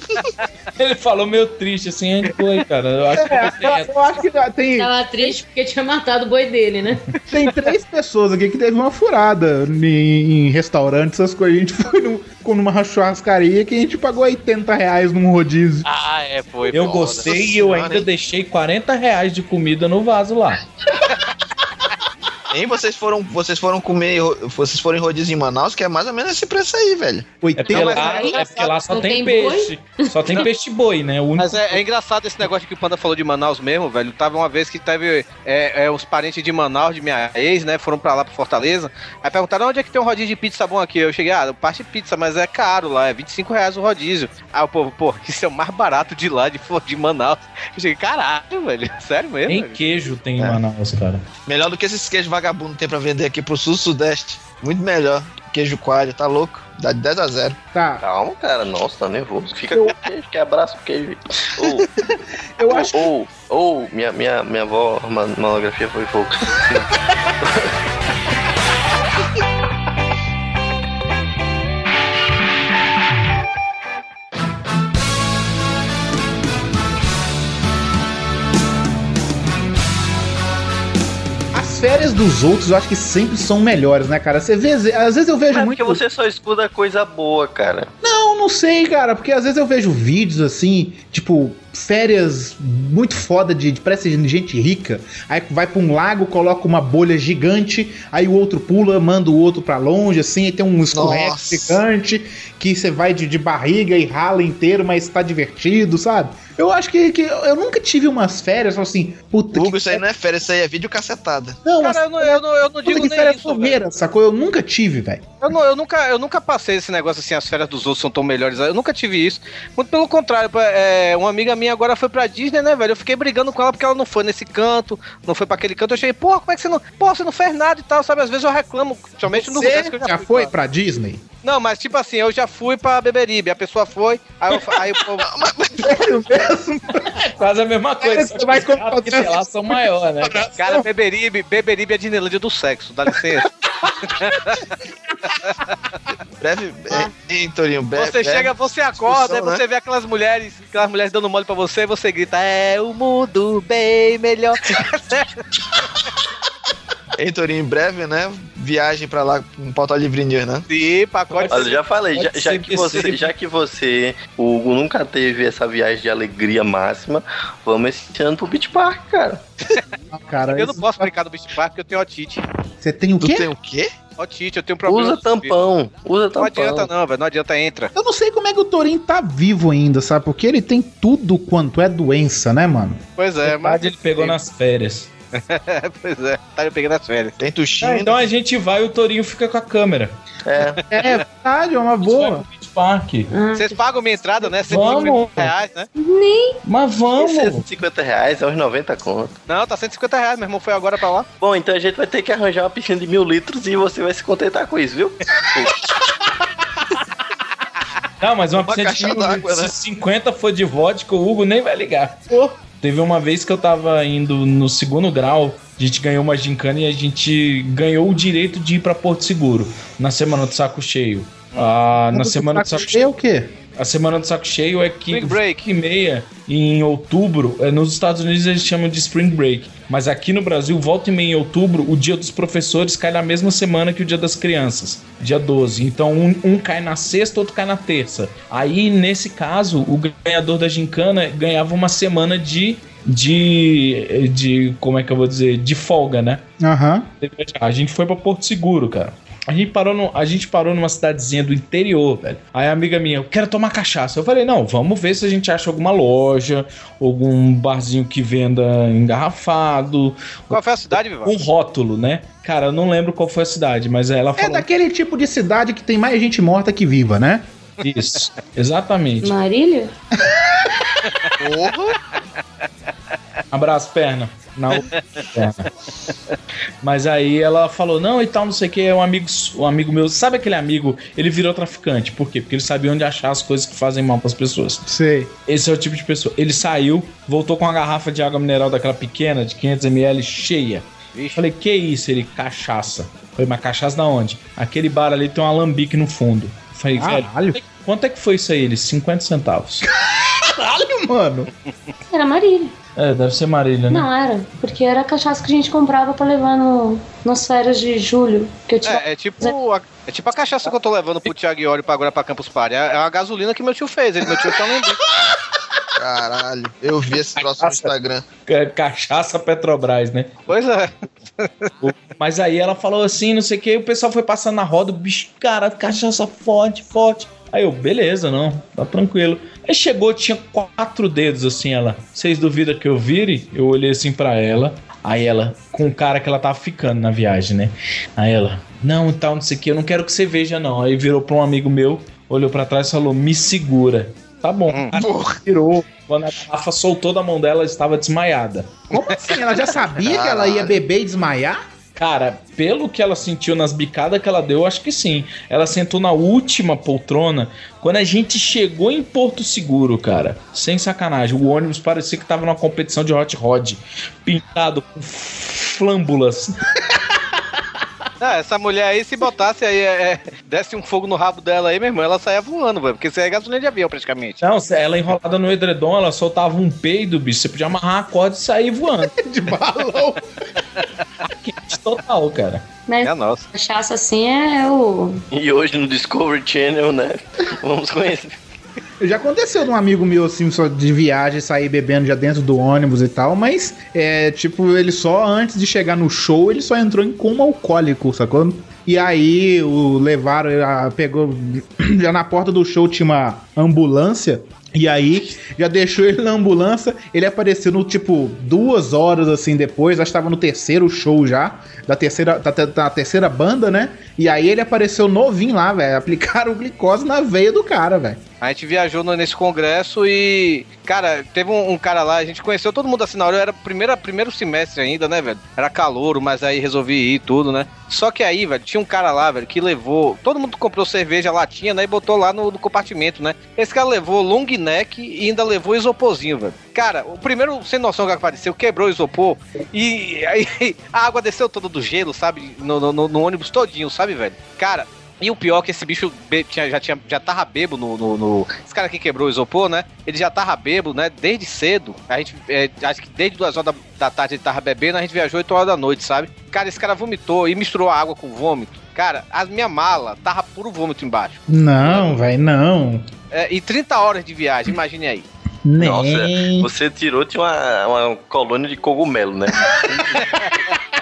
Ele falou meio triste assim, aí foi, cara. Eu acho que É, eu, eu acho que tem, Tava triste porque tinha matado o boi dele, né? tem três pessoas aqui que teve uma furada em, em restaurantes, essas coisas. A gente foi num- com numa churrascaria que a gente pagou 80 reais num rodízio. Ah, é, foi. Eu foda. gostei e eu ainda hein? deixei 40 reais de comida no vaso lá. Nem vocês foram, vocês foram comer, vocês foram em rodízio em Manaus, que é mais ou menos esse preço aí, velho. É porque, 80 mas lá, é porque lá só não tem, tem peixe. Só tem peixe boi, né? O único Mas é, é engraçado esse negócio que o Panda falou de Manaus mesmo, velho. Tava uma vez que teve é, é, os parentes de Manaus, de minha ex, né? Foram pra lá, pra Fortaleza. Aí perguntaram onde é que tem um rodízio de pizza bom aqui. Eu cheguei, ah, parte pizza, mas é caro lá, é 25 reais o rodízio. Aí o povo, pô, isso é o mais barato de lá, de, de Manaus. Eu cheguei, caralho, velho. Sério mesmo? Nem velho? queijo tem em É. Manaus, cara. Melhor do que esses queijos vagabundos tem pra vender aqui pro sul sudeste. Muito melhor. Queijo coalho, tá louco? Dá de 10 a 0. Tá, Calma, cara. Nossa, tá nervoso. Fica com o queijo, que abraça o queijo. Ou, eu acho ou, ou, minha, minha, minha avó, ma- monografia foi fogo. férias dos outros eu acho que sempre são melhores, né, cara? Você vê, às vezes eu vejo É muito. porque você só escuta coisa boa, cara. Não, não sei, cara, porque às vezes eu vejo vídeos assim, tipo, férias muito foda de, de parece de gente rica. Aí vai pra um lago, coloca uma bolha gigante, aí o outro pula, manda o outro pra longe, assim, e tem um escorrego Nossa. gigante que você vai de, de barriga e rala inteiro, mas tá divertido, sabe? Eu acho que, que eu nunca tive umas férias assim, puta Hugo, que. isso aí não é férias, isso aí é vídeo cacetada. Não, Cara, eu não, eu não, eu não digo que nem férias isso, fogueira, sacou? Eu nunca tive, velho. Eu, não- eu nunca, eu nunca passei esse negócio assim, as férias dos outros são tão melhores. Eu nunca tive isso. Muito pelo contrário, é, uma amiga minha agora foi pra Disney, né, velho? Eu fiquei brigando com ela porque ela não foi nesse canto, não foi pra aquele canto. Eu achei, porra, como é que você não. Porra, você não fez nada e tal, sabe? Às vezes eu reclamo, somente no Você que eu já fui foi pra Disney? Não, mas tipo assim, eu já fui pra Beberibe, a pessoa foi, aí eu. Aí, eu Sério mesmo? É quase a mesma coisa. Você vai só que os caras têm relação maior, né? cara? Beberibe, Beberibe é a Disneylândia do sexo, dá licença. Breve. É, hein, Torinho, breve. Você chega, você acorda, aí discussão, né? você vê aquelas mulheres, aquelas mulheres dando mole pra você, e você grita, é o mundo bem melhor. Hein, Torinho, em breve, né? Viagem pra lá com Pauta Livre News, né? Sim, pacote. Olha, eu já falei, já, já que você, já que você, o Hugo, nunca teve essa viagem de alegria máxima, vamos esse ano pro Beach Park, cara. Cara, Eu não posso brincar no Beach Park porque eu tenho otite. Você tem o Tu quê? tem o quê? Otite, eu tenho problema. Usa tampão, usa Não tampão. adianta não, velho, não adianta, entra. Eu não sei como é que o Torinho tá vivo ainda, sabe? Porque ele tem tudo quanto é doença, né, mano? Pois é, mas... Ele pegou nas férias. pois é, tá eu peguei nas férias. Tem tuxinho. Ah, então a gente vai e o Torinho fica com a câmera. É, É verdade, é uma boa. Park. Vocês pagam minha entrada, né? Vamos. 150 reais, né? Mas vamos. 150 reais, é uns 90 conto. Não, tá 150 reais, meu irmão foi agora pra lá. Bom, então a gente vai ter que arranjar uma piscina de mil litros e você vai se contentar com isso, viu? Não, mas uma Uma piscina de mil litros, né? Se 50 for de vodka, o Hugo nem vai ligar. Teve uma vez que eu tava indo no segundo grau, a gente ganhou uma gincana e a gente ganhou o direito de ir pra Porto Seguro na semana do saco cheio. Ah, na semana do saco cheio. É o quê? A semana do saco cheio é que Spring Break. e meia em outubro, é, nos Estados Unidos eles chamam de Spring Break, mas aqui no Brasil, volta e meia em outubro, o dia dos professores cai na mesma semana que o dia das crianças, dia 12. Então um, um cai na sexta, outro cai na terça. Aí nesse caso, o ganhador da gincana ganhava uma semana de de de como é que eu vou dizer, de folga, né? Aham. A gente foi pra Porto Seguro, cara. A gente, parou no, a gente parou numa cidadezinha do interior, velho. Aí a amiga minha, eu quero tomar cachaça. Eu falei, não, vamos ver se a gente acha alguma loja, algum barzinho que venda engarrafado. Qual foi a cidade, Vivar? Um rótulo, né? Cara, eu não lembro qual foi a cidade, mas ela É falou. daquele tipo de cidade que tem mais gente morta que viva, né? Isso, exatamente. Marília? Abraço, perna. Na outra perna. Mas aí ela falou, não, e tal, não sei o que, é um amigo, um amigo meu. Sabe aquele amigo? Ele virou traficante. Por quê? Porque ele sabia onde achar as coisas que fazem mal pras pessoas. Sei. Esse é o tipo de pessoa. Ele saiu, voltou com uma garrafa de água mineral daquela pequena, de 500ml, cheia. Falei, que isso? Ele, cachaça. Falei, mas cachaça da onde? Aquele bar ali tem um alambique no fundo. Falei, Caralho. velho, quanto é que foi isso aí? Ele, 50 centavos. Caralho, mano. Era Marília. É, deve ser Marília, né? Não era, porque era a cachaça que a gente comprava pra levar no, nas férias de julho. Que eu tinha... É, é tipo a, é tipo a cachaça que eu tô levando pro Thiago Iori pra agora pra Campus Party. É é uma gasolina que meu tio fez. Ele, meu tio um lembrete. Caralho, eu vi esse troço no Instagram. Ca- Cachaça Petrobras, né? Pois é. Mas aí ela falou assim, não sei o que, o pessoal foi passando na roda, o bicho, cara, cachaça forte, forte. Aí eu, beleza, não, tá tranquilo. Aí chegou, tinha quatro dedos assim, ela. Vocês duvidam que eu vire? Eu olhei assim pra ela. Aí ela, com o cara que ela tava ficando na viagem, né? Aí ela, não, tal, não sei o que, eu não quero que você veja, não. Aí virou pra um amigo meu, olhou pra trás e falou, me segura. Tá bom. Aí virou. Quando a garrafa soltou da mão dela, ela estava desmaiada. Como assim? Ela já sabia que ela ia beber e desmaiar? Cara, pelo que ela sentiu nas bicadas que ela deu, eu acho que sim. Ela sentou na última poltrona. Quando a gente chegou em Porto Seguro, cara, sem sacanagem, o ônibus parecia que tava numa competição de hot rod, pintado com flâmbulas. Ah, essa mulher aí, se botasse aí, é, é, desse um fogo no rabo dela aí, meu irmão, ela saia voando, velho. Porque isso aí é gasolina de avião, praticamente. Não, ela enrolada no edredom, ela soltava um peido, bicho. Você podia amarrar a corda e sair voando. de balão. Total, cara. Mas É nossa. cachaça assim é o. E hoje no Discovery Channel, né? Vamos conhecer. Já aconteceu de um amigo meu, assim, só de viagem, sair bebendo já dentro do ônibus e tal, mas, é, tipo, ele só, antes de chegar no show, ele só entrou em coma alcoólico, sacou? E aí, o levaram, a- pegou, já na porta do show tinha uma ambulância, e aí, já deixou ele na ambulância, ele apareceu no, tipo, duas horas, assim, depois, acho que tava no terceiro show já, da terceira, da, da- terceira banda, né? E aí ele apareceu novinho lá, velho, aplicaram glicose na veia do cara, velho. A gente viajou nesse congresso e, cara, teve um, um cara lá, a gente conheceu todo mundo assim na hora, era primeiro, primeiro semestre ainda, né, velho? Era calouro, mas aí resolvi ir tudo, né? Só que aí, velho, tinha um cara lá, velho, que levou. Todo mundo comprou cerveja latinha, né? E botou lá no, no compartimento, né? Esse cara levou long neck e ainda levou isoporzinho, velho. Cara, o primeiro, sem noção que apareceu, quebrou o isopor e aí a água desceu toda do gelo, sabe? No, no- no- ônibus todinho, sabe, velho? Cara, e o pior é que esse bicho tinha, já, tinha, já tava bebo no, no, no- Esse cara aqui quebrou o isopor, né? Ele já tava bebo, né? Desde cedo. A gente. é, acho que desde duas horas da, da tarde ele tava bebendo, a gente viajou 8 horas da noite, sabe? Cara, esse cara vomitou e misturou a água com vômito. Cara, a minha mala tava puro vômito embaixo. Não, velho, não. É, e 30 horas de viagem, imagine aí. Nossa, Nem. você tirou tinha uma, uma colônia de cogumelo, né?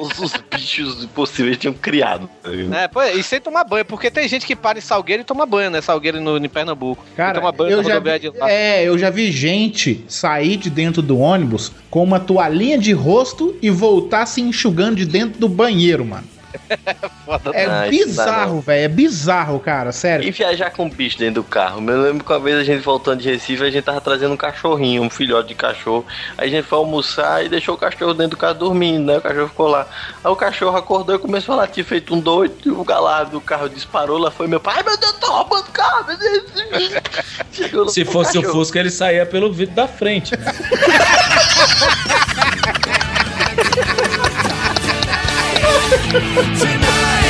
os, os bichos possíveis tinham criado. tá? É, pô, e sem tomar banho, porque tem gente que para em Salgueiro e toma banho, né? Salgueiro no, em Pernambuco. Cara, toma banho eu já, rodoviária de lá. é, eu já vi gente sair de dentro do ônibus com uma toalhinha de rosto e voltar se enxugando de dentro do banheiro, mano. Foda, É dá bizarro, velho. É bizarro, cara. Sério. E viajar com bicho dentro do carro. Eu lembro que uma vez a gente voltando de Recife, a gente tava trazendo um cachorrinho, um filhote de cachorro. Aí a gente foi almoçar e deixou o cachorro dentro do carro dormindo, né? O cachorro ficou lá. Aí o cachorro acordou e começou a latir feito um doido. E o galado do carro disparou. Lá foi meu pai. Ai meu Deus, tô roubando o carro. meu Deus." Chegou Se fosse o cachorro. Fusca, ele saía pelo vidro da frente. né? Tonight.